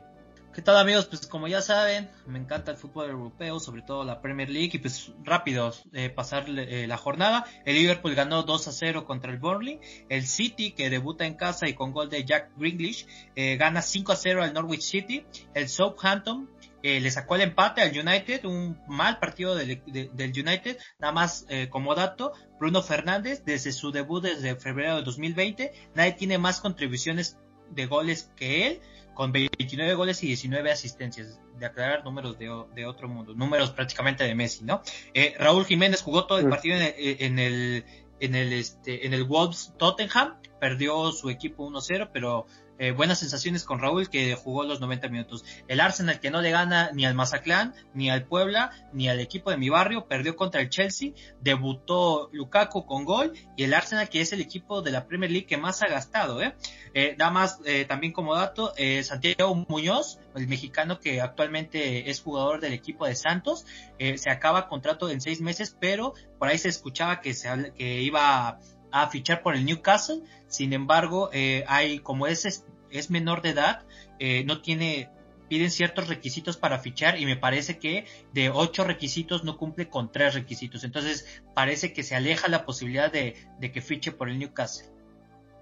¿Qué tal amigos? Pues como ya saben, me encanta el fútbol europeo, sobre todo la Premier League, y pues rápido eh, pasar eh, la jornada. El Liverpool ganó 2 a 0 contra el Burnley. El City, que debuta en casa y con gol de Jack Grealish, eh, gana 5 a 0 al Norwich City. El Southampton eh, le sacó el empate al United, un mal partido del, United, nada más eh, como dato, Bruno Fernández desde su debut desde febrero de 2020, nadie tiene más contribuciones de goles que él, con 29 goles y 19 asistencias. De aclarar números de, de otro mundo, números prácticamente de Messi, ¿no? Eh, Raúl Jiménez jugó todo el partido en el, en el, en el, este, en el Wolves Tottenham, perdió su equipo 1-0, pero eh, buenas sensaciones con Raúl que jugó los 90 minutos. El Arsenal que no le gana ni al Mazatlán, ni al Puebla, ni al equipo de mi barrio, perdió contra el Chelsea, debutó Lukaku con gol y el Arsenal que es el equipo de la Premier League que más ha gastado. ¿eh? Eh, nada más eh, también como dato, Santiago Muñoz, el mexicano que actualmente es jugador del equipo de Santos, se acaba contrato en seis meses, pero por ahí se escuchaba que, se, que iba a fichar por el Newcastle. Sin embargo, eh, hay como es, es menor de edad, eh, no tiene piden ciertos requisitos para fichar y me parece que de ocho requisitos no cumple con tres requisitos. Entonces parece que se aleja la posibilidad de, que fiche por el Newcastle.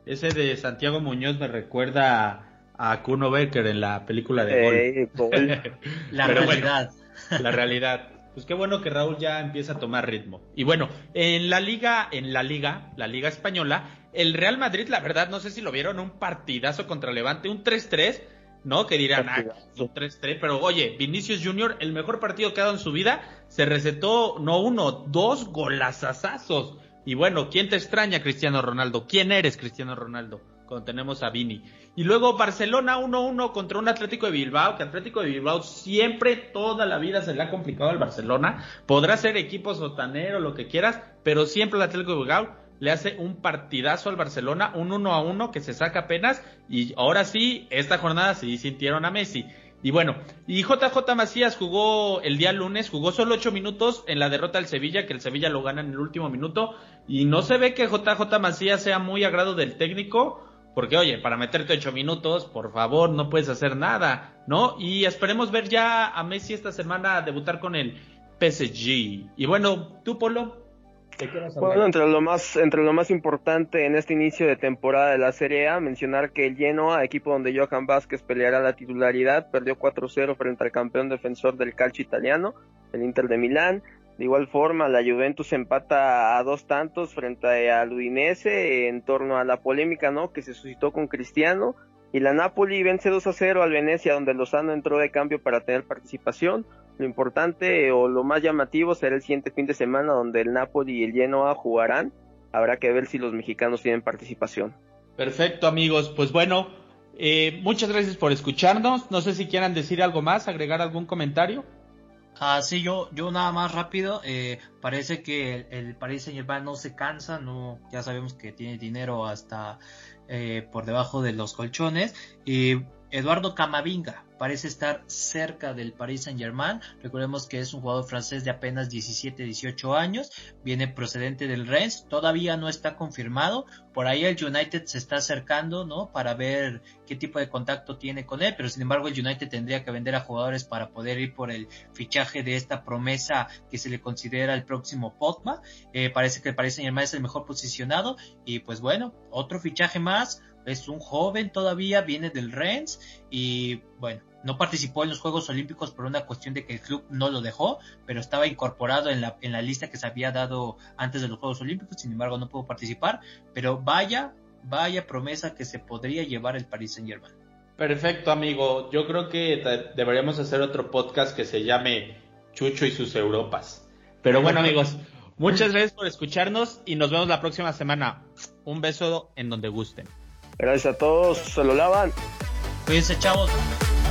Ese de Santiago Muñoz me recuerda a Kuno Becker en la película de Gol. la realidad. la realidad pues qué bueno que Raúl ya empieza a tomar ritmo. Y bueno, en la liga, en la liga, la liga española, el Real Madrid, la verdad, no sé si lo vieron, un partidazo contra Levante, un 3-3, ¿no? Que dirán, ah, un 3-3, pero oye, Vinicius Junior, el mejor partido que ha dado en su vida, se recetó no uno, dos golazazazos. Y bueno, ¿quién te extraña, Cristiano Ronaldo? ¿Quién eres, Cristiano Ronaldo? Cuando tenemos a Vini. Y luego Barcelona 1-1 contra un Atlético de Bilbao, que Atlético de Bilbao siempre, toda la vida se le ha complicado al Barcelona. Podrá ser equipo sotanero, lo que quieras, pero siempre el Atlético de Bilbao le hace un partidazo al Barcelona, un 1 a 1 que se saca apenas. Y ahora sí, esta jornada sí sintieron a Messi. Y bueno, y JJ Macías jugó el día lunes, jugó solo 8 minutos en la derrota del Sevilla, que el Sevilla lo gana en el último minuto. Y no se ve que JJ Macías sea muy agrado del técnico porque, oye, para meterte ocho minutos, por favor, no puedes hacer nada, ¿no? Y esperemos ver ya a Messi esta semana debutar con el PSG. Y bueno, tú, Polo, bueno, entre lo más entre lo más importante en este inicio de temporada de la Serie A, mencionar que el Genoa, equipo donde Johan Vázquez peleará la titularidad, perdió 4-0 frente al campeón defensor del calcio italiano, el Inter de Milán. De igual forma, la Juventus empata a dos tantos frente al Udinese en torno a la polémica ¿no? que se suscitó con Cristiano. Y la Napoli vence 2 a 0 al Venecia, donde Lozano entró de cambio para tener participación. Lo importante o lo más llamativo será el siguiente fin de semana, donde el Napoli y el Genoa jugarán. Habrá que ver si los mexicanos tienen participación. Perfecto, amigos. Pues bueno, eh, muchas gracias por escucharnos. No sé si quieran decir algo más, agregar algún comentario. Ah, sí, yo, yo nada más rápido, eh, parece que el, el Paris Saint Germain no se cansa, no, ya sabemos que tiene dinero hasta eh, por debajo de los colchones, y Eduardo Camavinga parece estar cerca del Paris Saint Germain. Recordemos que es un jugador francés de apenas 17-18 años, viene procedente del Rennes, todavía no está confirmado. Por ahí el United se está acercando, ¿no? Para ver qué tipo de contacto tiene con él, pero sin embargo el United tendría que vender a jugadores para poder ir por el fichaje de esta promesa que se le considera el próximo Pogba. Eh, parece que el Paris Saint Germain es el mejor posicionado y pues bueno, otro fichaje más es un joven todavía, viene del Rennes y bueno, no participó en los Juegos Olímpicos por una cuestión de que el club no lo dejó, pero estaba incorporado en la, en la lista que se había dado antes de los Juegos Olímpicos, sin embargo no pudo participar, pero vaya, vaya promesa que se podría llevar el Paris Saint Germain. Perfecto, amigo. Yo creo que deberíamos hacer otro podcast que se llame Chucho y sus Europas. Pero bueno, amigos, muchas gracias por escucharnos y nos vemos la próxima semana. Un beso en donde gusten. Gracias a todos, se lo lavan. Cuídense, chavos.